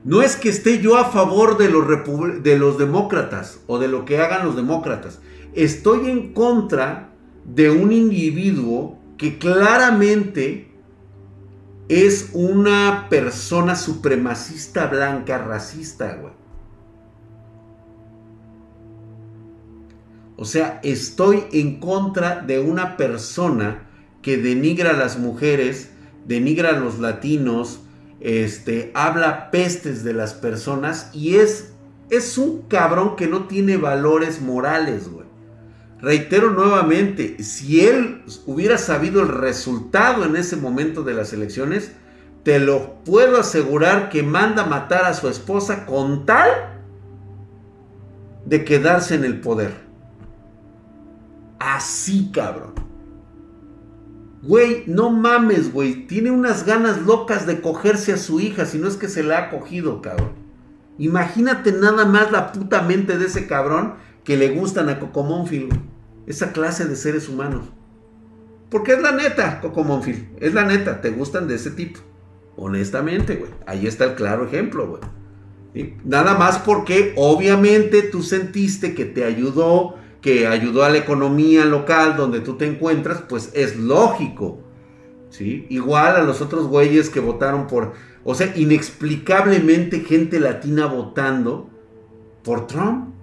No es que esté yo a favor de los, de los demócratas o de lo que hagan los demócratas. Estoy en contra de un individuo que claramente es una persona supremacista blanca racista, güey. O sea, estoy en contra de una persona que denigra a las mujeres, denigra a los latinos, este, habla pestes de las personas y es, es un cabrón que no tiene valores morales, güey. Reitero nuevamente, si él hubiera sabido el resultado en ese momento de las elecciones, te lo puedo asegurar que manda matar a su esposa con tal de quedarse en el poder. Así, cabrón. Güey, no mames, güey. Tiene unas ganas locas de cogerse a su hija, si no es que se la ha cogido, cabrón. Imagínate nada más la puta mente de ese cabrón que le gustan a Cocomonfil, Esa clase de seres humanos. Porque es la neta, Cocomonfil. Es la neta, te gustan de ese tipo. Honestamente, güey. Ahí está el claro ejemplo, güey. Nada más porque obviamente tú sentiste que te ayudó que ayudó a la economía local donde tú te encuentras, pues es lógico. ¿sí? Igual a los otros güeyes que votaron por, o sea, inexplicablemente gente latina votando por Trump.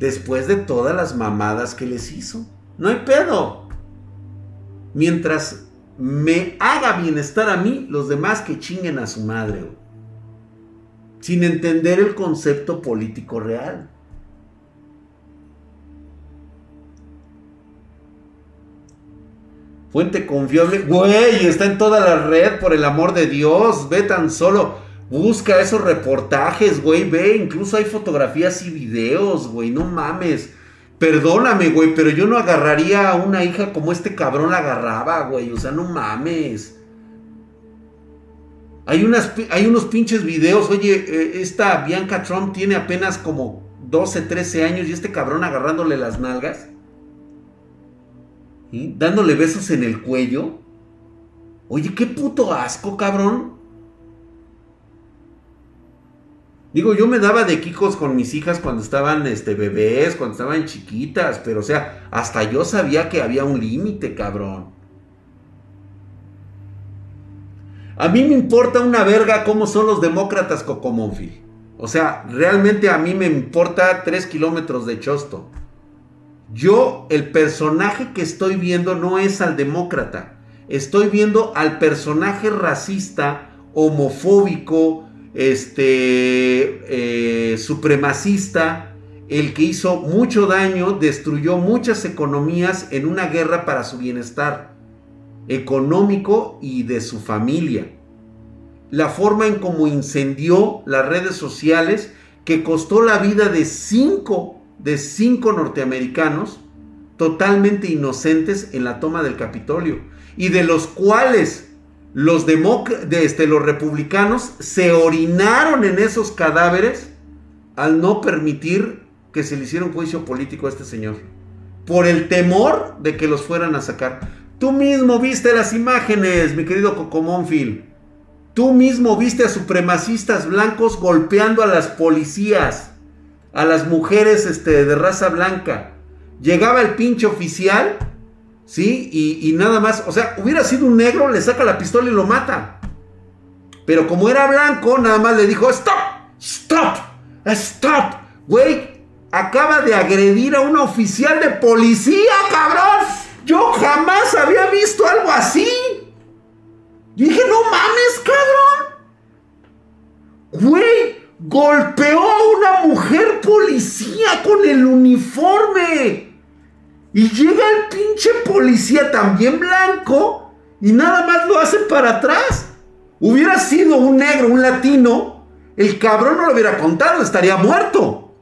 Después de todas las mamadas que les hizo. No hay pedo. Mientras me haga bienestar a mí, los demás que chinguen a su madre. Sin entender el concepto político real. Fuente confiable. Güey, está en toda la red, por el amor de Dios. Ve tan solo. Busca esos reportajes, güey. Ve, incluso hay fotografías y videos, güey. No mames. Perdóname, güey, pero yo no agarraría a una hija como este cabrón la agarraba, güey. O sea, no mames. Hay, unas, hay unos pinches videos. Oye, eh, esta Bianca Trump tiene apenas como 12, 13 años y este cabrón agarrándole las nalgas dándole besos en el cuello. Oye, qué puto asco, cabrón. Digo, yo me daba de quicos con mis hijas cuando estaban este, bebés, cuando estaban chiquitas, pero o sea, hasta yo sabía que había un límite, cabrón. A mí me importa una verga cómo son los demócratas Cocomonfil. O sea, realmente a mí me importa tres kilómetros de chosto. Yo, el personaje que estoy viendo no es al demócrata. Estoy viendo al personaje racista, homofóbico, este, eh, supremacista, el que hizo mucho daño, destruyó muchas economías en una guerra para su bienestar económico y de su familia. La forma en cómo incendió las redes sociales que costó la vida de cinco de cinco norteamericanos totalmente inocentes en la toma del Capitolio y de los cuales los, de este, los republicanos se orinaron en esos cadáveres al no permitir que se le hiciera un juicio político a este señor. Por el temor de que los fueran a sacar. Tú mismo viste las imágenes, mi querido Cocomónfil. Tú mismo viste a supremacistas blancos golpeando a las policías a las mujeres este, de raza blanca. Llegaba el pinche oficial, ¿sí? Y, nada más, o sea, hubiera sido un negro, le saca la pistola y lo mata. Pero como era blanco, nada más le dijo, stop, stop, stop. Güey, acaba de agredir a un oficial de policía, cabrón. Yo jamás había visto algo así. Y dije, no mames, cabrón. Güey, golpeó a una mujer policía con el uniforme. Y llega el pinche policía también blanco y nada más lo hace para atrás. Hubiera sido un negro, un latino, el cabrón no lo hubiera contado, estaría muerto.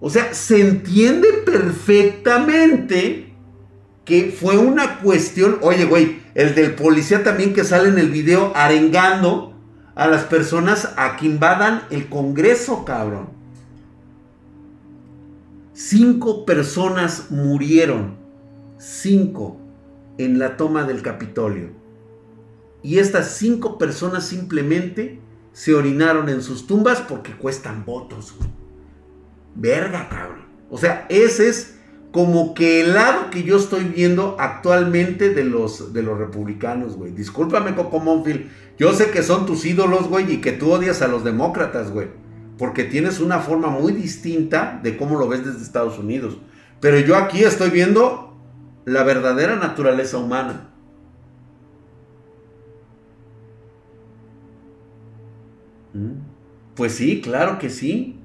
O sea, se entiende perfectamente que fue una cuestión, oye, güey, el del policía también que sale en el video arengando a las personas a que invadan el Congreso, cabrón. Cinco personas murieron, cinco, en la toma del Capitolio. Y estas cinco personas simplemente se orinaron en sus tumbas porque cuestan votos. Verga, cabrón. O sea, ese es como que el lado que yo estoy viendo actualmente de los, de los republicanos, güey. Discúlpame, Coco Monfield. Yo sé que son tus ídolos, güey, y que tú odias a los demócratas, güey. Porque tienes una forma muy distinta de cómo lo ves desde Estados Unidos. Pero yo aquí estoy viendo la verdadera naturaleza humana. ¿Mm? Pues sí, claro que sí.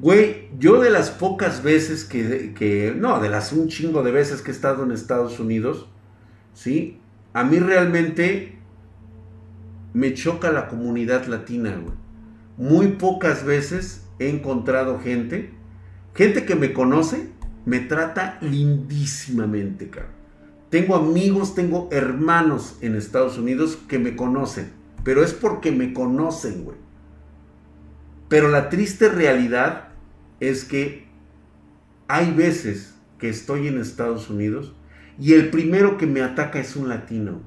Güey, yo de las pocas veces que, no, de las un chingo de veces que he estado en Estados Unidos, ¿sí? A mí realmente me choca la comunidad latina, güey. Muy pocas veces he encontrado gente, gente que me conoce, me trata lindísimamente, cabrón. Tengo amigos, tengo hermanos en Estados Unidos que me conocen, pero es porque me conocen, güey. Pero la triste realidad es que hay veces que estoy en Estados Unidos y el primero que me ataca es un latino.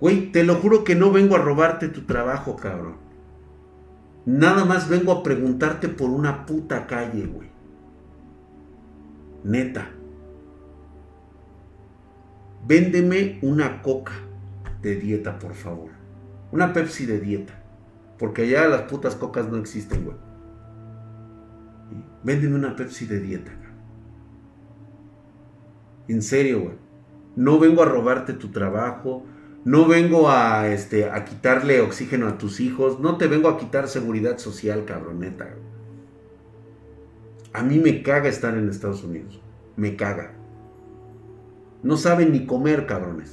Güey, te lo juro que no vengo a robarte tu trabajo, cabrón. Nada más vengo a preguntarte por una puta calle, güey. Neta. Véndeme una coca de dieta, por favor. Una Pepsi de dieta. Porque allá las putas cocas no existen, güey. Véndeme una Pepsi de dieta. En serio, güey. No vengo a robarte tu trabajo. No vengo a, este, a quitarle oxígeno a tus hijos. No te vengo a quitar seguridad social, cabroneta. A mí me caga estar en Estados Unidos. Me caga. No saben ni comer, cabrones.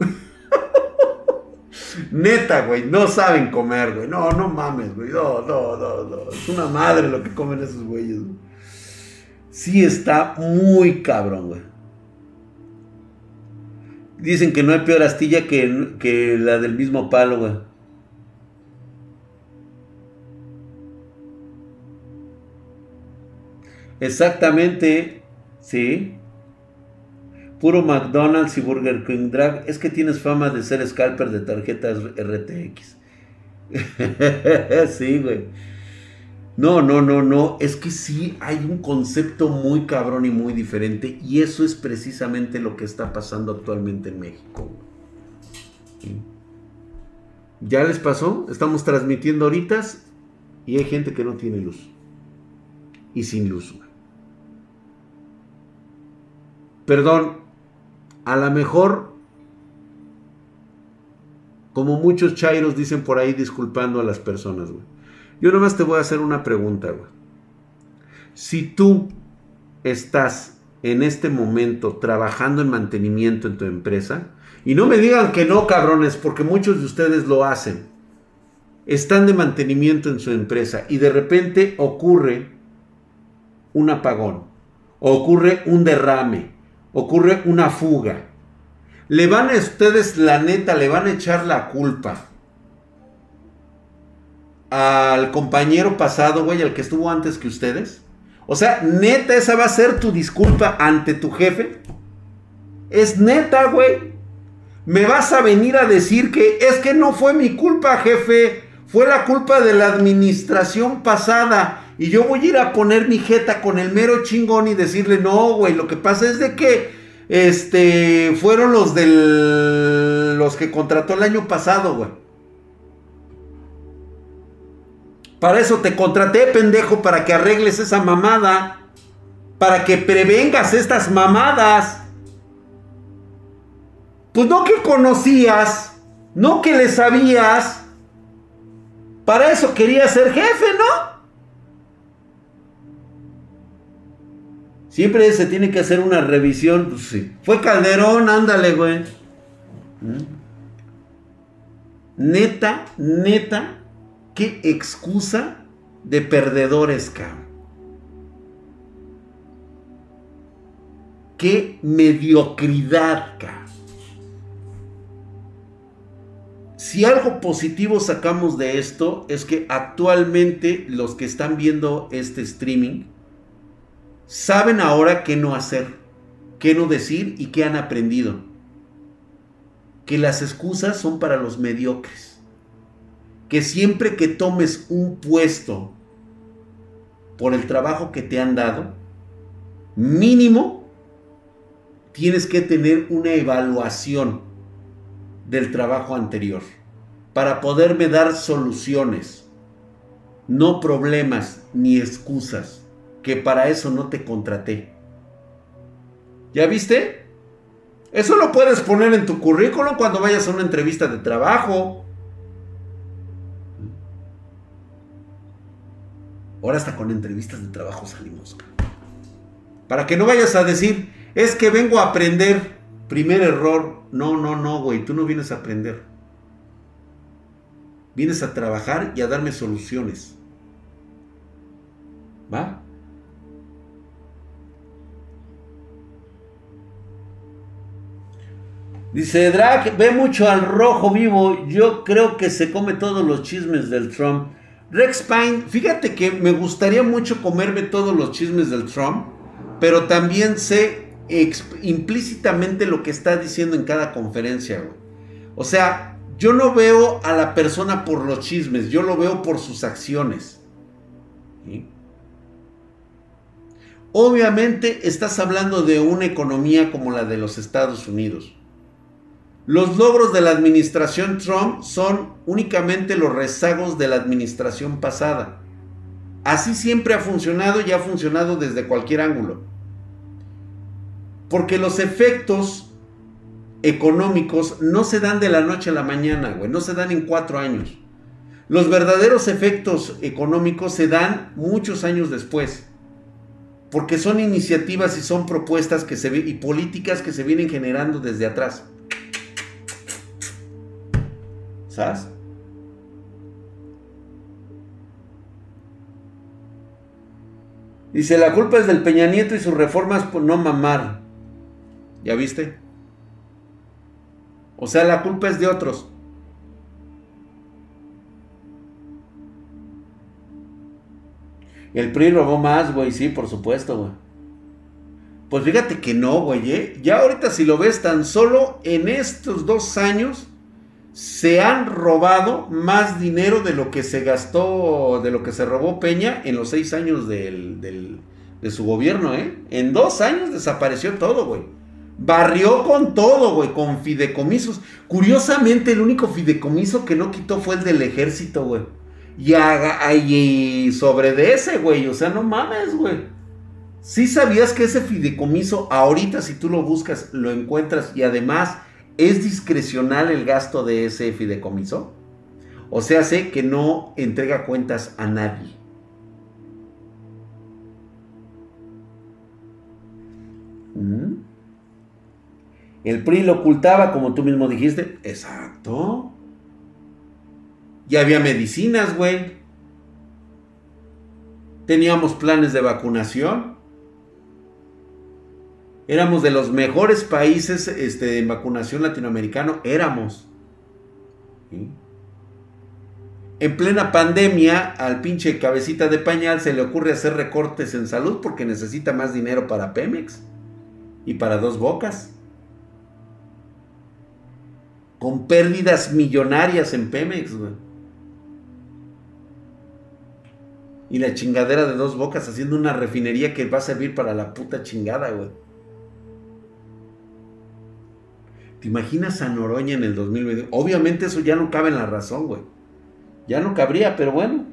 Neta, güey, no saben comer, güey. No, no mames, güey. No, no, no, no. Es una madre lo que comen esos güeyes, güey. Sí está muy cabrón, güey. Dicen que no hay peor astilla que, que la del mismo palo, güey. Exactamente, sí. Puro McDonald's y Burger King Drag. Es que tienes fama de ser scalper de tarjetas RTX. sí, güey. No, no, no, no. Es que sí hay un concepto muy cabrón y muy diferente. Y eso es precisamente lo que está pasando actualmente en México. ¿Ya les pasó? Estamos transmitiendo ahorita y hay gente que no tiene luz. Y sin luz. Perdón, a lo mejor, como muchos chairos dicen por ahí disculpando a las personas, güey. Yo nomás te voy a hacer una pregunta, güey. Si tú estás en este momento trabajando en mantenimiento en tu empresa, y no me digan que no, cabrones, porque muchos de ustedes lo hacen. Están de mantenimiento en su empresa y de repente ocurre un apagón, ocurre un derrame, ocurre una fuga. Le van a ustedes, la neta, le van a echar la culpa al compañero pasado, güey, al que estuvo antes que ustedes. O sea, neta, esa va a ser tu disculpa ante tu jefe. Es neta, güey. Me vas a venir a decir que es que no fue mi culpa, jefe. Fue la culpa de la administración pasada. Y yo voy a ir a poner mi jeta con el mero chingón y decirle, no, güey, lo que pasa es de que este fueron los del los que contrató el año pasado, güey. Para eso te contraté, pendejo, para que arregles esa mamada, para que prevengas estas mamadas. Pues no que conocías, no que le sabías. Para eso quería ser jefe, ¿no? Siempre se tiene que hacer una revisión. Pues sí. Fue Calderón, ándale, güey. ¿Mm? Neta, neta, qué excusa de perdedores, cabrón. Qué mediocridad, cabrón. Si algo positivo sacamos de esto es que actualmente los que están viendo este streaming saben ahora qué no hacer, qué no decir y qué han aprendido. Que las excusas son para los mediocres. Que siempre que tomes un puesto por el trabajo que te han dado, mínimo tienes que tener una evaluación del trabajo anterior para poderme dar soluciones, no problemas ni excusas, que para eso no te contraté. ¿Ya viste? Eso lo puedes poner en tu currículum cuando vayas a una entrevista de trabajo. Ahora hasta con entrevistas de trabajo salimos. Para que no vayas a decir, es que vengo a aprender. Primer error. No, no, no, güey. Tú no vienes a aprender. Vienes a trabajar y a darme soluciones. ¿Va? Dice Drake, ve mucho al rojo vivo. Yo creo que se come todos los chismes del Trump. Rex Pine, fíjate que me gustaría mucho comerme todos los chismes del Trump, pero también sé implícitamente lo que está diciendo en cada conferencia, O sea, yo no veo a la persona por los chismes, yo lo veo por sus acciones. Obviamente estás hablando de una economía como la de los Estados Unidos. Los logros de la administración Trump son únicamente los rezagos de la administración pasada. Así siempre ha funcionado y ha funcionado desde cualquier ángulo. Porque los efectos económicos no se dan de la noche a la mañana, güey, no se dan en cuatro años. Los verdaderos efectos económicos se dan muchos años después, porque son iniciativas y son propuestas que se y políticas que se vienen generando desde atrás. ¿Sabes? Dice, la culpa es del Peña Nieto y sus reformas por no mamar. ¿Ya viste? O sea, la culpa es de otros. El PRI robó más, güey, sí, por supuesto, güey. Pues fíjate que no, güey, ¿eh? Ya ahorita si lo ves tan solo en estos dos años se han robado más dinero de lo que se gastó, de lo que se robó Peña en los seis años de su gobierno, ¿eh? En dos años desapareció todo, güey. Barrió con todo, güey, con fideicomisos. Curiosamente, el único fideicomiso que no quitó fue el del ejército, güey. Y, sobre de ese, güey, o sea, no mames, güey. Si sabías que ese fideicomiso, ahorita si tú lo buscas, lo encuentras y además es discrecional el gasto de ese fideicomiso? O sea, sé que no entrega cuentas a nadie. ¿Mm? El PRI lo ocultaba, como tú mismo dijiste. Exacto. Ya había medicinas, güey. Teníamos planes de vacunación. Éramos de los mejores países este, en vacunación latinoamericano. Éramos. En plena pandemia, al pinche cabecita de pañal se le ocurre hacer recortes en salud porque necesita más dinero para Pemex y para dos bocas con pérdidas millonarias en Pemex, güey. Y la chingadera de dos bocas haciendo una refinería que va a servir para la puta chingada, güey. ¿Te imaginas a Noroña en el 2020? Obviamente eso ya no cabe en la razón, güey. Ya no cabría, pero bueno.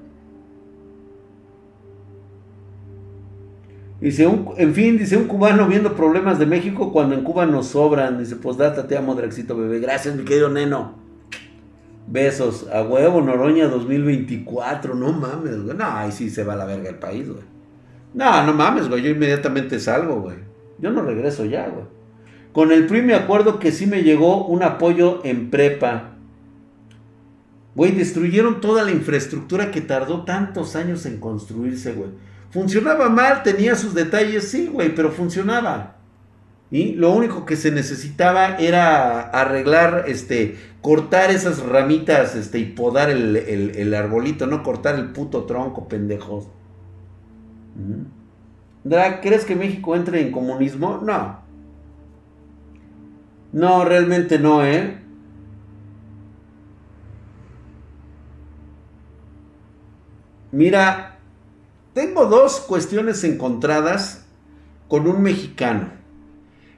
Dice, en fin, dice un cubano viendo problemas de México cuando en Cuba nos sobran. Dice, pues data, te amo, Draxito bebé. Gracias, mi querido Neno. Besos. A huevo, Noroña 2024. No mames, güey. No, ahí sí se va a la verga el país, güey. No, no mames, güey. Yo inmediatamente salgo, güey. Yo no regreso ya, güey. Con el PRI me acuerdo que sí me llegó un apoyo en prepa. Güey, destruyeron toda la infraestructura que tardó tantos años en construirse, güey. Funcionaba mal, tenía sus detalles, sí, güey, pero funcionaba. Y lo único que se necesitaba era arreglar, este, cortar esas ramitas, este, y podar el, arbolito, no cortar el puto tronco, pendejos. ¿crees que México entre en comunismo? No. No, realmente no, ¿eh? Mira, tengo dos cuestiones encontradas con un mexicano.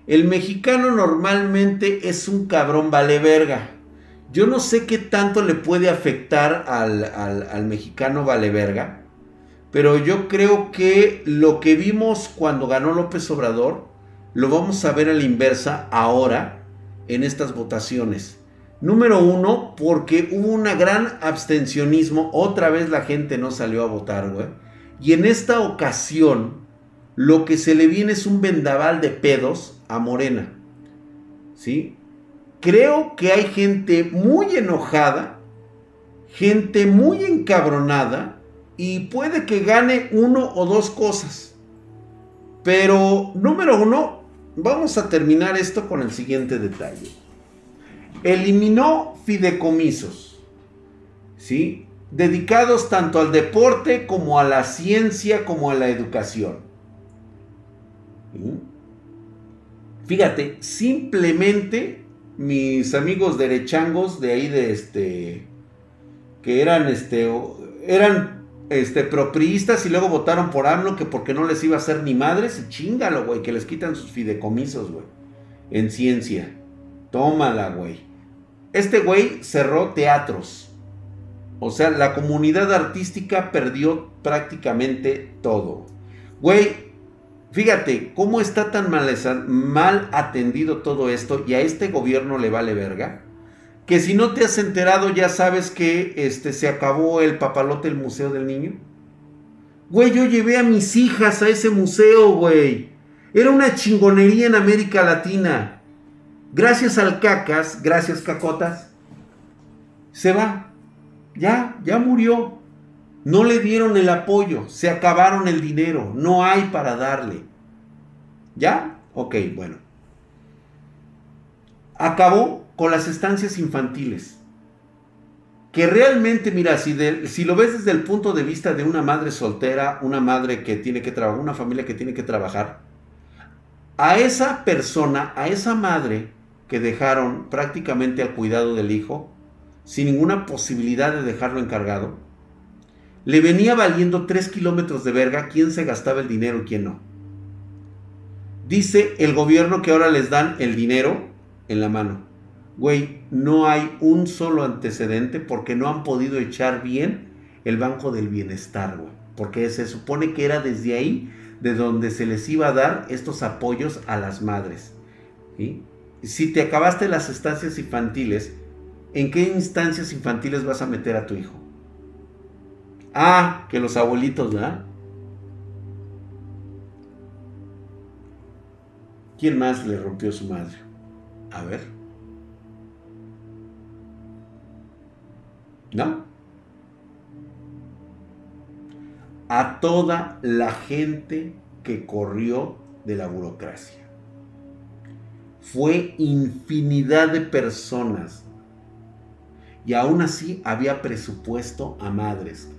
El mexicano normalmente es un cabrón vale verga. Yo no sé qué tanto le puede afectar al, mexicano vale verga. Pero yo creo que lo que vimos cuando ganó López Obrador, lo vamos a ver a la inversa ahora en estas votaciones. Número uno, porque hubo un gran abstencionismo. Otra vez la gente no salió a votar, güey. Y en esta ocasión, lo que se le viene es un vendaval de pedos a Morena. ¿Sí? Creo que hay gente muy enojada, gente muy encabronada, y puede que gane uno o dos cosas. Pero, número uno, vamos a terminar esto con el siguiente detalle. Eliminó fideicomisos. ¿Sí? dedicados tanto al deporte como a la ciencia como a la educación. Fíjate, simplemente mis amigos derechangos de ahí de este que eran este eran este propriistas y luego votaron por AMLO que porque no les iba a hacer ni madres, chingalo, güey, que les quitan sus fideicomisos, güey, en ciencia. Tómala, güey. Este güey cerró teatros o sea, la comunidad artística perdió prácticamente todo. Güey, fíjate cómo está tan mal, atendido todo esto y a este gobierno le vale verga. Que si no te has enterado ya sabes que este, se acabó el papalote del Museo del Niño. Güey, yo llevé a mis hijas a ese museo, güey. Era una chingonería en América Latina. Gracias al cacas, gracias cacotas, se va. Ya, ya murió. No le dieron el apoyo, se acabaron el dinero, no hay para darle. ¿Ya? Ok, bueno. Acabó con las estancias infantiles. Que realmente, mira, si, lo ves desde el punto de vista de una madre soltera, una madre que tiene que trabajar, una familia que tiene que trabajar, a esa persona, a esa madre que dejaron prácticamente al cuidado del hijo, sin ninguna posibilidad de dejarlo encargado, le venía valiendo 3 kilómetros de verga quién se gastaba el dinero y quién no. Dice el gobierno que ahora les dan el dinero en la mano. Güey, no hay un solo antecedente porque no han podido echar bien el Banco del Bienestar, güey. Porque se supone que era desde ahí de donde se les iba a dar estos apoyos a las madres. Si te acabaste las estancias infantiles, ¿en qué instancias infantiles vas a meter a tu hijo? Ah, que los abuelitos, ¿verdad? ¿Quién más le rompió su madre? A ver. ¿No? A toda la gente que corrió de la burocracia. Fue infinidad de personas y aún así había presupuesto a madres.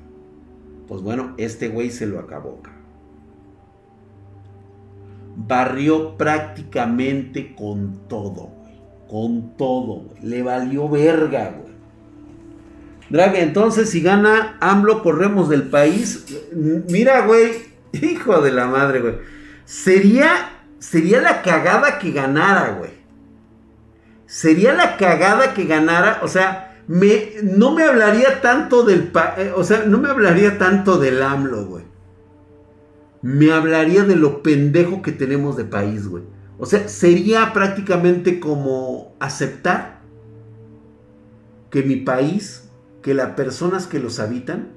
Pues bueno, este güey se lo acabó. Barrió prácticamente con todo, güey. Con todo, güey. Le valió verga, güey. Drag, entonces si gana AMLO, corremos del país. Mira, güey. Hijo de la madre, güey. Sería, sería la cagada que ganara, güey. Sería la cagada que ganara. O sea, me, no me hablaría tanto del, eh, o sea, no me hablaría tanto del AMLO, güey. me hablaría de lo pendejo que tenemos de país, güey. O sea, sería prácticamente como aceptar que mi país, que las personas que los habitan,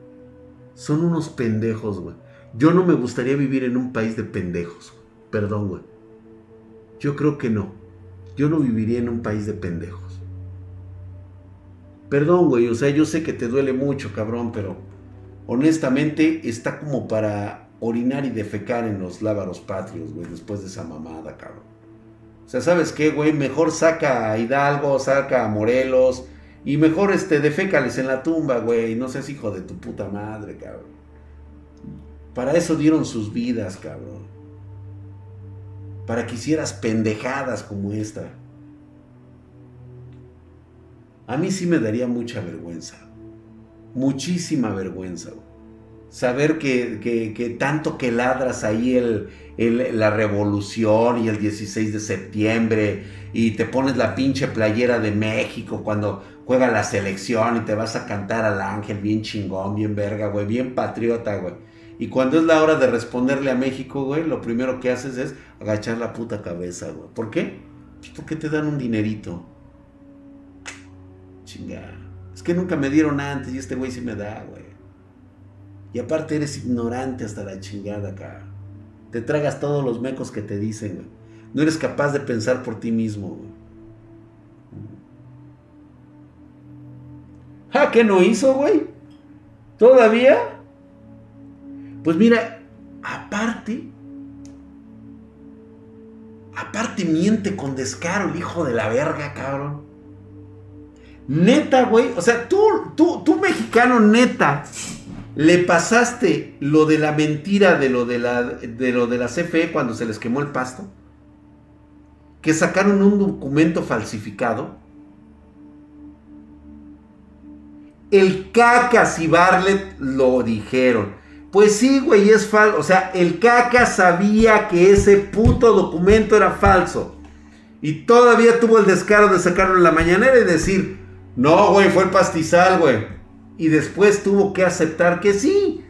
son unos pendejos, güey. Yo no me gustaría vivir en un país de pendejos. Perdón, güey. Yo creo que no. Yo no viviría en un país de pendejos. Perdón, güey. O sea, yo sé que te duele mucho, cabrón, pero honestamente está como para orinar y defecar en los lábaros patrios, güey, después de esa mamada, cabrón. O sea, ¿sabes qué, güey? Mejor saca a Hidalgo, saca a Morelos y mejor este defécales en la tumba, güey. No seas hijo de tu puta madre, cabrón. Para eso dieron sus vidas, cabrón para que hicieras pendejadas como esta. A mí sí me daría mucha vergüenza, muchísima vergüenza. Saber que, tanto que ladras ahí el, la revolución y el 16 de septiembre y te pones la pinche playera de México cuando juega la selección y te vas a cantar al ángel bien chingón, bien verga, güey, bien patriota, güey. Y cuando es la hora de responderle a México, güey, lo primero que haces es agachar la puta cabeza, güey. ¿Por qué? Pues porque te dan un dinerito. Chinga. Es que nunca me dieron antes y este güey sí me da, güey. Y aparte eres ignorante hasta la chingada, acá. Te tragas todos los mecos que te dicen, güey. No eres capaz de pensar por ti mismo, güey. ¿Ah, qué no hizo, güey? ¿Todavía? Pues mira, aparte, aparte miente con descaro el hijo de la verga, cabrón. Neta, güey. O sea, tú, tú, tú mexicano, neta, le pasaste lo de la mentira de lo de la, de lo de la CFE cuando se les quemó el pasto. Que sacaron un documento falsificado. El Cacas y Barlet lo dijeron. Pues sí, güey, es falso. O sea, el caca sabía que ese puto documento era falso. Y todavía tuvo el descaro de sacarlo en la mañanera y decir, no, güey, fue el pastizal, güey. Y después tuvo que aceptar que sí,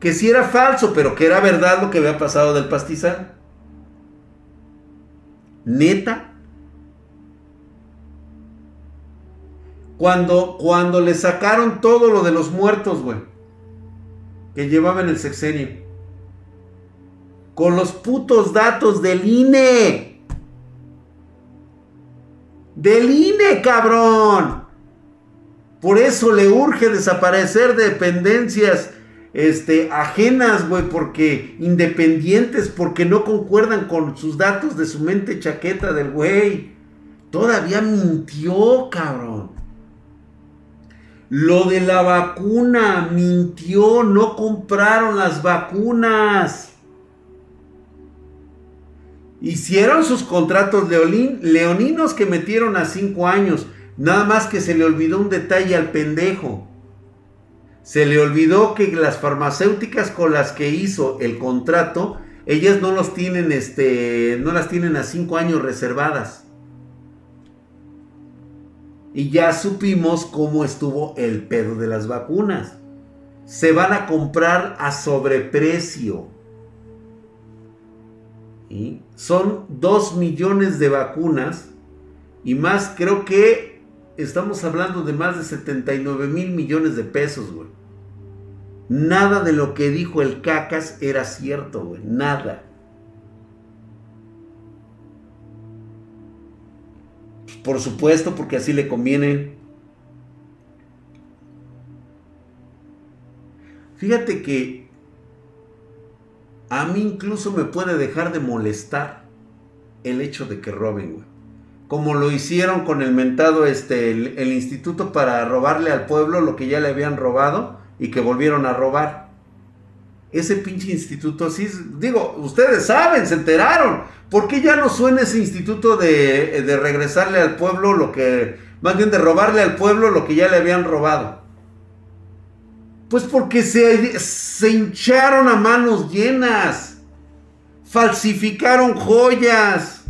que sí era falso, pero que era verdad lo que había pasado del pastizal. Neta. Cuando, cuando le sacaron todo lo de los muertos, güey que llevaba en el sexenio. Con los putos datos del INE. Del INE, cabrón. Por eso le urge desaparecer dependencias este, ajenas, güey, porque independientes, porque no concuerdan con sus datos de su mente chaqueta del güey. Todavía mintió, cabrón. Lo de la vacuna, mintió, no compraron las vacunas. Hicieron sus contratos leoninos que metieron a cinco años. Nada más que se le olvidó un detalle al pendejo. Se le olvidó que las farmacéuticas con las que hizo el contrato, ellas no los tienen, este, no las tienen a cinco años reservadas y ya supimos cómo estuvo el pedo de las vacunas. Se van a comprar a sobreprecio. Son 2 millones de vacunas y más creo que estamos hablando de más de 79 mil millones de pesos, güey. Nada de lo que dijo el cacas era cierto, güey. Nada. Por supuesto, porque así le conviene. Fíjate que a mí incluso me puede dejar de molestar el hecho de que roben. Como lo hicieron con el mentado, este, el instituto para robarle al pueblo lo que ya le habían robado y que volvieron a robar ese pinche instituto, sí, digo, ustedes saben, se enteraron. ¿Por qué ya no suena ese instituto de, de, regresarle al pueblo lo que, más bien de robarle al pueblo lo que ya le habían robado? Pues porque se, se hincharon a manos llenas, falsificaron joyas,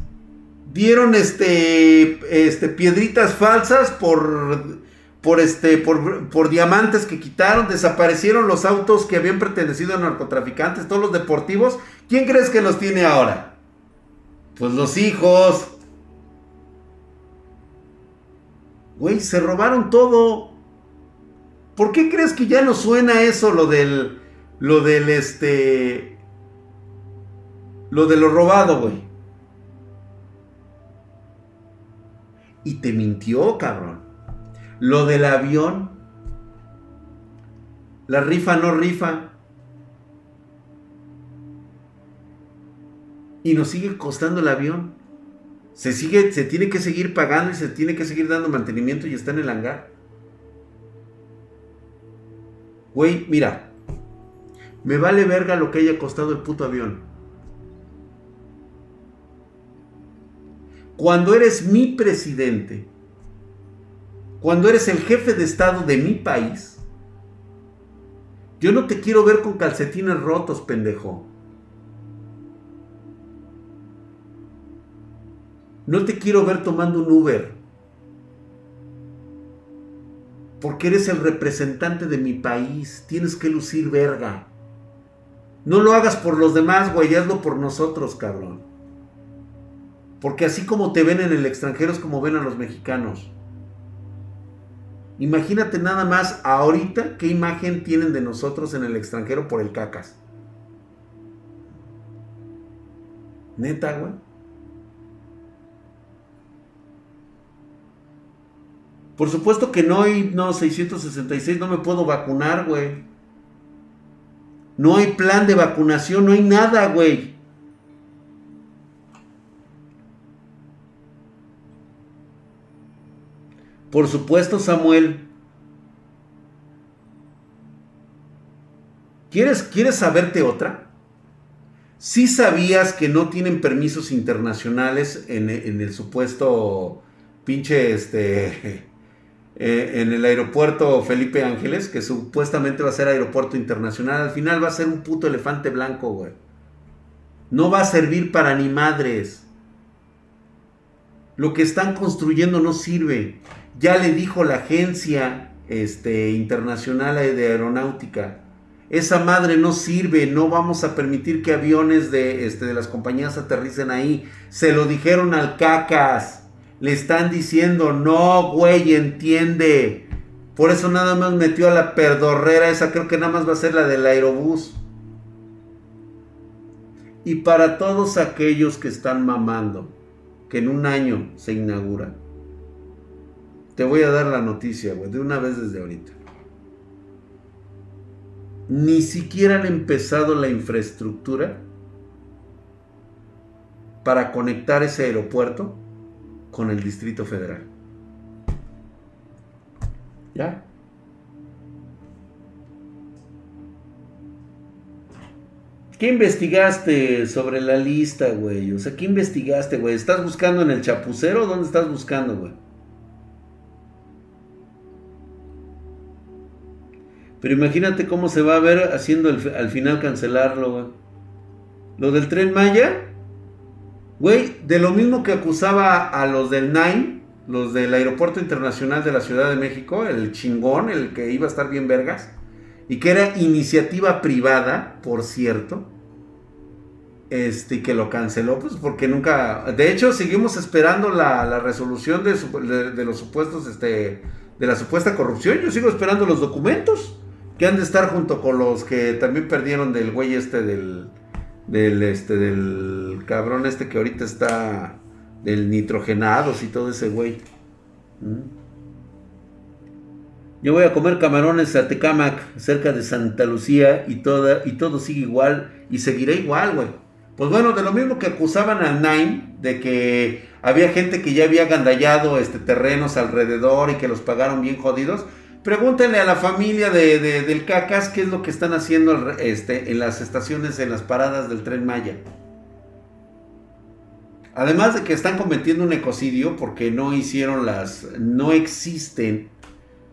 dieron este, este, piedritas falsas por, por, este, por, por diamantes que quitaron, desaparecieron los autos que habían pertenecido a narcotraficantes, todos los deportivos. ¿Quién crees que los tiene ahora? Pues los hijos. Güey, se robaron todo. ¿Por qué crees que ya no suena eso lo del lo del este lo de lo robado, güey? Y te mintió, cabrón. Lo del avión. La rifa no rifa. Y nos sigue costando el avión. Se, sigue, se tiene que seguir pagando y se tiene que seguir dando mantenimiento y está en el hangar. Güey, mira. Me vale verga lo que haya costado el puto avión. Cuando eres mi presidente, cuando eres el jefe de Estado de mi país, yo no te quiero ver con calcetines rotos, pendejo. No te quiero ver tomando un Uber. Porque eres el representante de mi país. Tienes que lucir verga. No lo hagas por los demás, güey. Hazlo por nosotros, cabrón. Porque así como te ven en el extranjero es como ven a los mexicanos. Imagínate nada más ahorita qué imagen tienen de nosotros en el extranjero por el cacas. Neta, güey. Por supuesto que no hay, no, 666, no me puedo vacunar, güey. No hay plan de vacunación, no hay nada, güey. Por supuesto, Samuel. ¿Quieres, ¿Quieres saberte otra? Si sabías que no tienen permisos internacionales en, en el supuesto pinche este eh, en el aeropuerto Felipe Ángeles, que supuestamente va a ser aeropuerto internacional, al final va a ser un puto elefante blanco, güey. No va a servir para ni madres. Lo que están construyendo no sirve. Ya le dijo la agencia este, internacional de aeronáutica. Esa madre no sirve, no vamos a permitir que aviones de, este, de las compañías aterricen ahí. Se lo dijeron al cacas. Le están diciendo, no, güey, entiende. Por eso nada más metió a la perdorrera esa, creo que nada más va a ser la del aerobús. Y para todos aquellos que están mamando, que en un año se inaugura, te voy a dar la noticia, güey, de una vez desde ahorita. Ni siquiera han empezado la infraestructura para conectar ese aeropuerto con el Distrito Federal. ¿Ya? ¿Qué investigaste sobre la lista, güey? O sea, ¿qué investigaste, güey? ¿Estás buscando en el chapucero dónde estás buscando, güey? Pero imagínate cómo se va a ver haciendo al final cancelarlo. Lo del tren Maya, Güey, de lo mismo que acusaba a los del Nine, los del Aeropuerto Internacional de la Ciudad de México, el chingón, el que iba a estar bien vergas, y que era iniciativa privada, por cierto, este, que lo canceló, pues porque nunca, de hecho, seguimos esperando la, resolución de, de, los supuestos, este, de la supuesta corrupción, yo sigo esperando los documentos, que han de estar junto con los que también perdieron del güey este del del este del cabrón este que ahorita está del nitrogenados y todo ese güey. ¿Mm? Yo voy a comer camarones a Tecamac, cerca de Santa Lucía, y, toda, y todo sigue igual, y seguirá igual, güey. Pues bueno, de lo mismo que acusaban al Nine, de que había gente que ya había gandallado este, terrenos alrededor y que los pagaron bien jodidos, Pregúntenle a la familia de, del Cacas qué es lo que están haciendo este, en las estaciones, en las paradas del tren Maya. Además de que están cometiendo un ecocidio porque no hicieron las, no existen,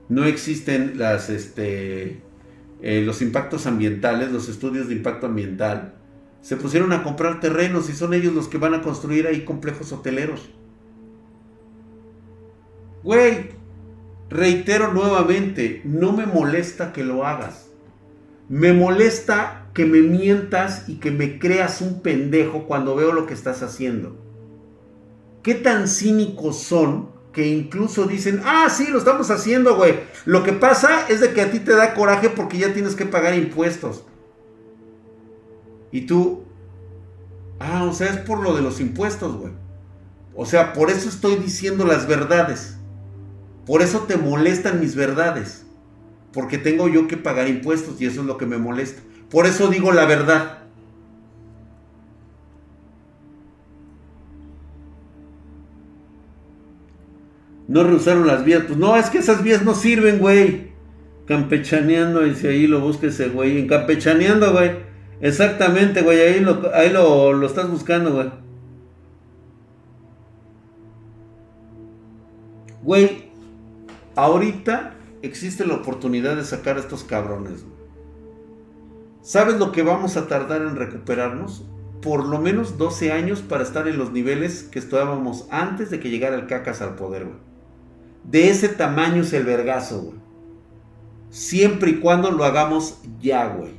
no existen las, este, eh, los impactos ambientales, los estudios de impacto ambiental. Se pusieron a comprar terrenos y son ellos los que van a construir ahí complejos hoteleros. Güey, reitero nuevamente, no me molesta que lo hagas. Me molesta que me mientas y que me creas un pendejo cuando veo lo que estás haciendo. ¿Qué tan cínicos son que incluso dicen, ah, sí, lo estamos haciendo, güey. Lo que pasa es de que a ti te da coraje porque ya tienes que pagar impuestos. Y tú, ah, o sea, es por lo de los impuestos, güey. O sea, por eso estoy diciendo las verdades. Por eso te molestan mis verdades. Porque tengo yo que pagar impuestos y eso es lo que me molesta. Por eso digo la verdad. No rehusaron las vías. Pues no, es que esas vías no sirven, güey. Campechaneando, si ahí lo busques, ese güey. En campechaneando, güey. Exactamente, güey. Ahí lo, ahí lo, lo estás buscando, güey. Güey, ahorita existe la oportunidad de sacar a estos cabrones. ¿Sabes lo que vamos a tardar en recuperarnos? Por lo menos 12 años para estar en los niveles que estábamos antes de que llegara el cacas al poder, güey. De ese tamaño es el vergazo, güey. Siempre y cuando lo hagamos ya, güey.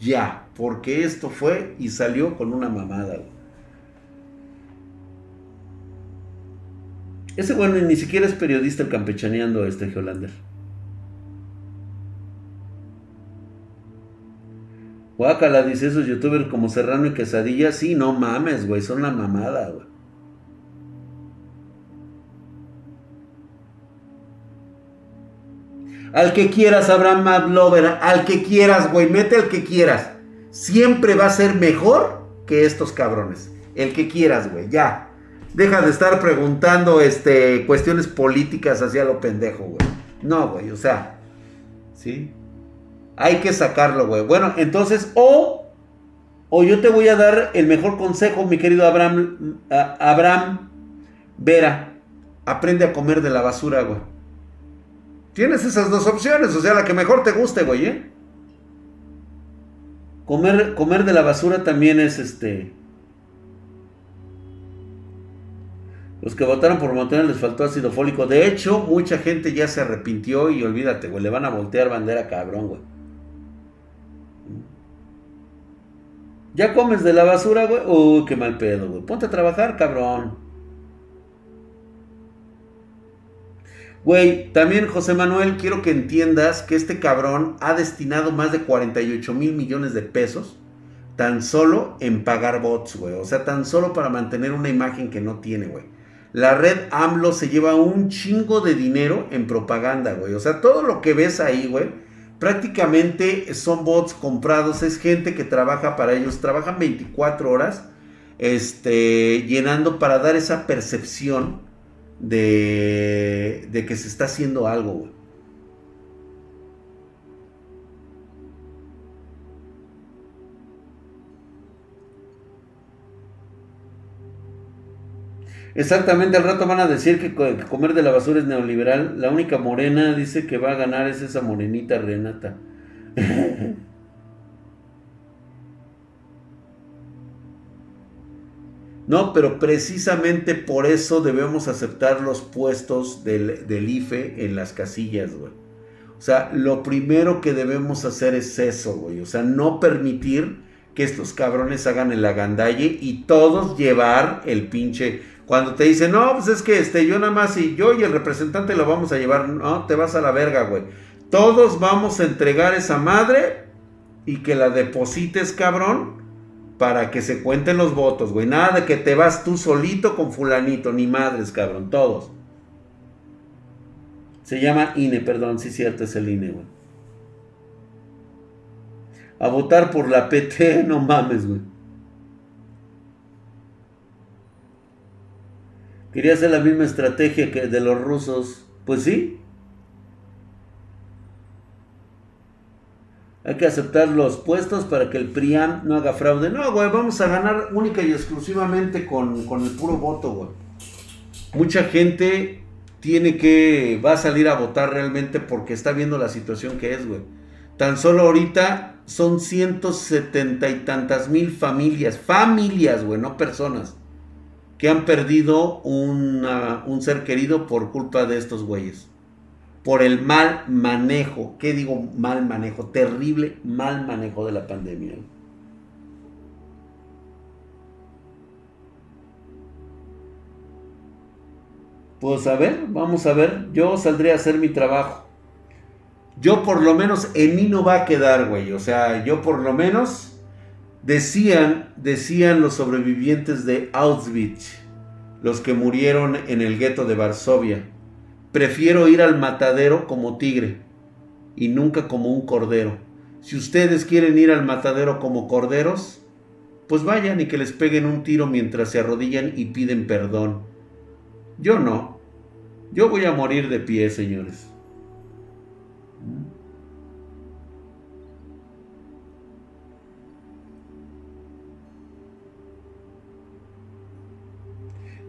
Ya. Porque esto fue y salió con una mamada, güey. Ese bueno ni siquiera es periodista el campechaneando este Geolander. Guácala, dice esos youtubers como Serrano y Quesadilla. Sí, no mames, güey, son la mamada, güey. Al que quieras, Abraham Madlover, al que quieras, güey, mete al que quieras. Siempre va a ser mejor que estos cabrones. El que quieras, güey, ya. Deja de estar preguntando este, cuestiones políticas hacia lo pendejo, güey. No, güey, o sea, ¿sí? Hay que sacarlo, güey. Bueno, entonces, o, o yo te voy a dar el mejor consejo, mi querido Abraham, Abraham Vera. Aprende a comer de la basura, güey. Tienes esas dos opciones, o sea, la que mejor te guste, güey, ¿eh? Comer, comer de la basura también es este Los que votaron por Montenegro les faltó ácido fólico. De hecho, mucha gente ya se arrepintió y olvídate, güey. Le van a voltear bandera cabrón, güey. ¿Ya comes de la basura, güey? Uy, qué mal pedo, güey. Ponte a trabajar, cabrón. Güey, también José Manuel, quiero que entiendas que este cabrón ha destinado más de 48 mil millones de pesos tan solo en pagar bots, güey. O sea, tan solo para mantener una imagen que no tiene, güey. La red AMLO se lleva un chingo de dinero en propaganda, güey. O sea, todo lo que ves ahí, güey, prácticamente son bots comprados. Es gente que trabaja para ellos. Trabajan 24 horas este, llenando para dar esa percepción de, de que se está haciendo algo, güey. Exactamente, al rato van a decir que comer de la basura es neoliberal. La única morena dice que va a ganar es esa morenita Renata. no, pero precisamente por eso debemos aceptar los puestos del, del IFE en las casillas, güey. O sea, lo primero que debemos hacer es eso, güey. O sea, no permitir que estos cabrones hagan el agandalle y todos llevar el pinche cuando te dicen, no, pues es que este, yo nada más y yo y el representante lo vamos a llevar, no, te vas a la verga, güey. Todos vamos a entregar esa madre y que la deposites, cabrón, para que se cuenten los votos, güey. Nada de que te vas tú solito con fulanito, ni madres, cabrón, todos. Se llama INE, perdón, sí cierto, es el INE, güey. A votar por la PT, no mames, güey. Quería hacer la misma estrategia que de los rusos. Pues sí. Hay que aceptar los puestos para que el PRIAM no haga fraude. No, güey, vamos a ganar única y exclusivamente con, con el puro voto, güey. Mucha gente tiene que, va a salir a votar realmente porque está viendo la situación que es, güey. Tan solo ahorita son 170 y tantas mil familias, familias, güey, no personas que han perdido un ser querido por culpa de estos güeyes. por el mal manejo. ¿Qué digo mal manejo? Terrible mal manejo de la pandemia. Pues a ver, vamos a ver. Yo saldré a hacer mi trabajo. Yo por lo menos en mí no va a quedar, güey. O sea, yo por lo menos decían, decían los sobrevivientes de Auschwitz, los que murieron en el gueto de Varsovia. Prefiero ir al matadero como tigre y nunca como un cordero. Si ustedes quieren ir al matadero como corderos, pues vayan y que les peguen un tiro mientras se arrodillan y piden perdón. Yo no. Yo voy a morir de pie, señores.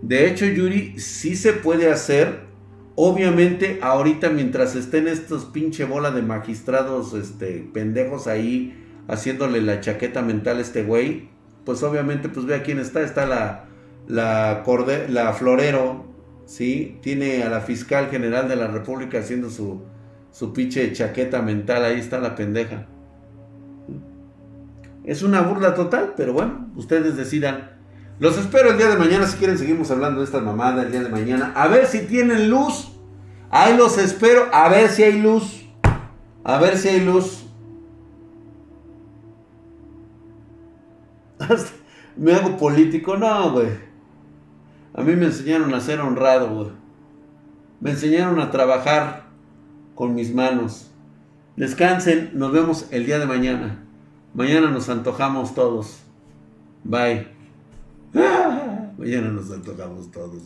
De hecho, Yuri, sí se puede hacer. Obviamente, ahorita mientras estén estos pinche bola de magistrados, este, pendejos ahí, haciéndole la chaqueta mental a este güey, pues obviamente, pues vea quién está. Está la, la, la Florero, ¿sí? Tiene a la fiscal general de la República haciendo su, su pinche chaqueta mental, ahí está la pendeja. Es una burla total, pero bueno, ustedes decidan. Los espero el día de mañana, si quieren seguimos hablando de esta mamada el día de mañana. A ver si tienen luz. Ahí los espero, a ver si hay luz. A ver si hay luz. Me hago político, no, güey. A mí me enseñaron a ser honrado, Me enseñaron a trabajar con mis manos. Descansen, nos vemos el día de mañana. Mañana nos antojamos todos. Bye. Mañana nos antojamos todos.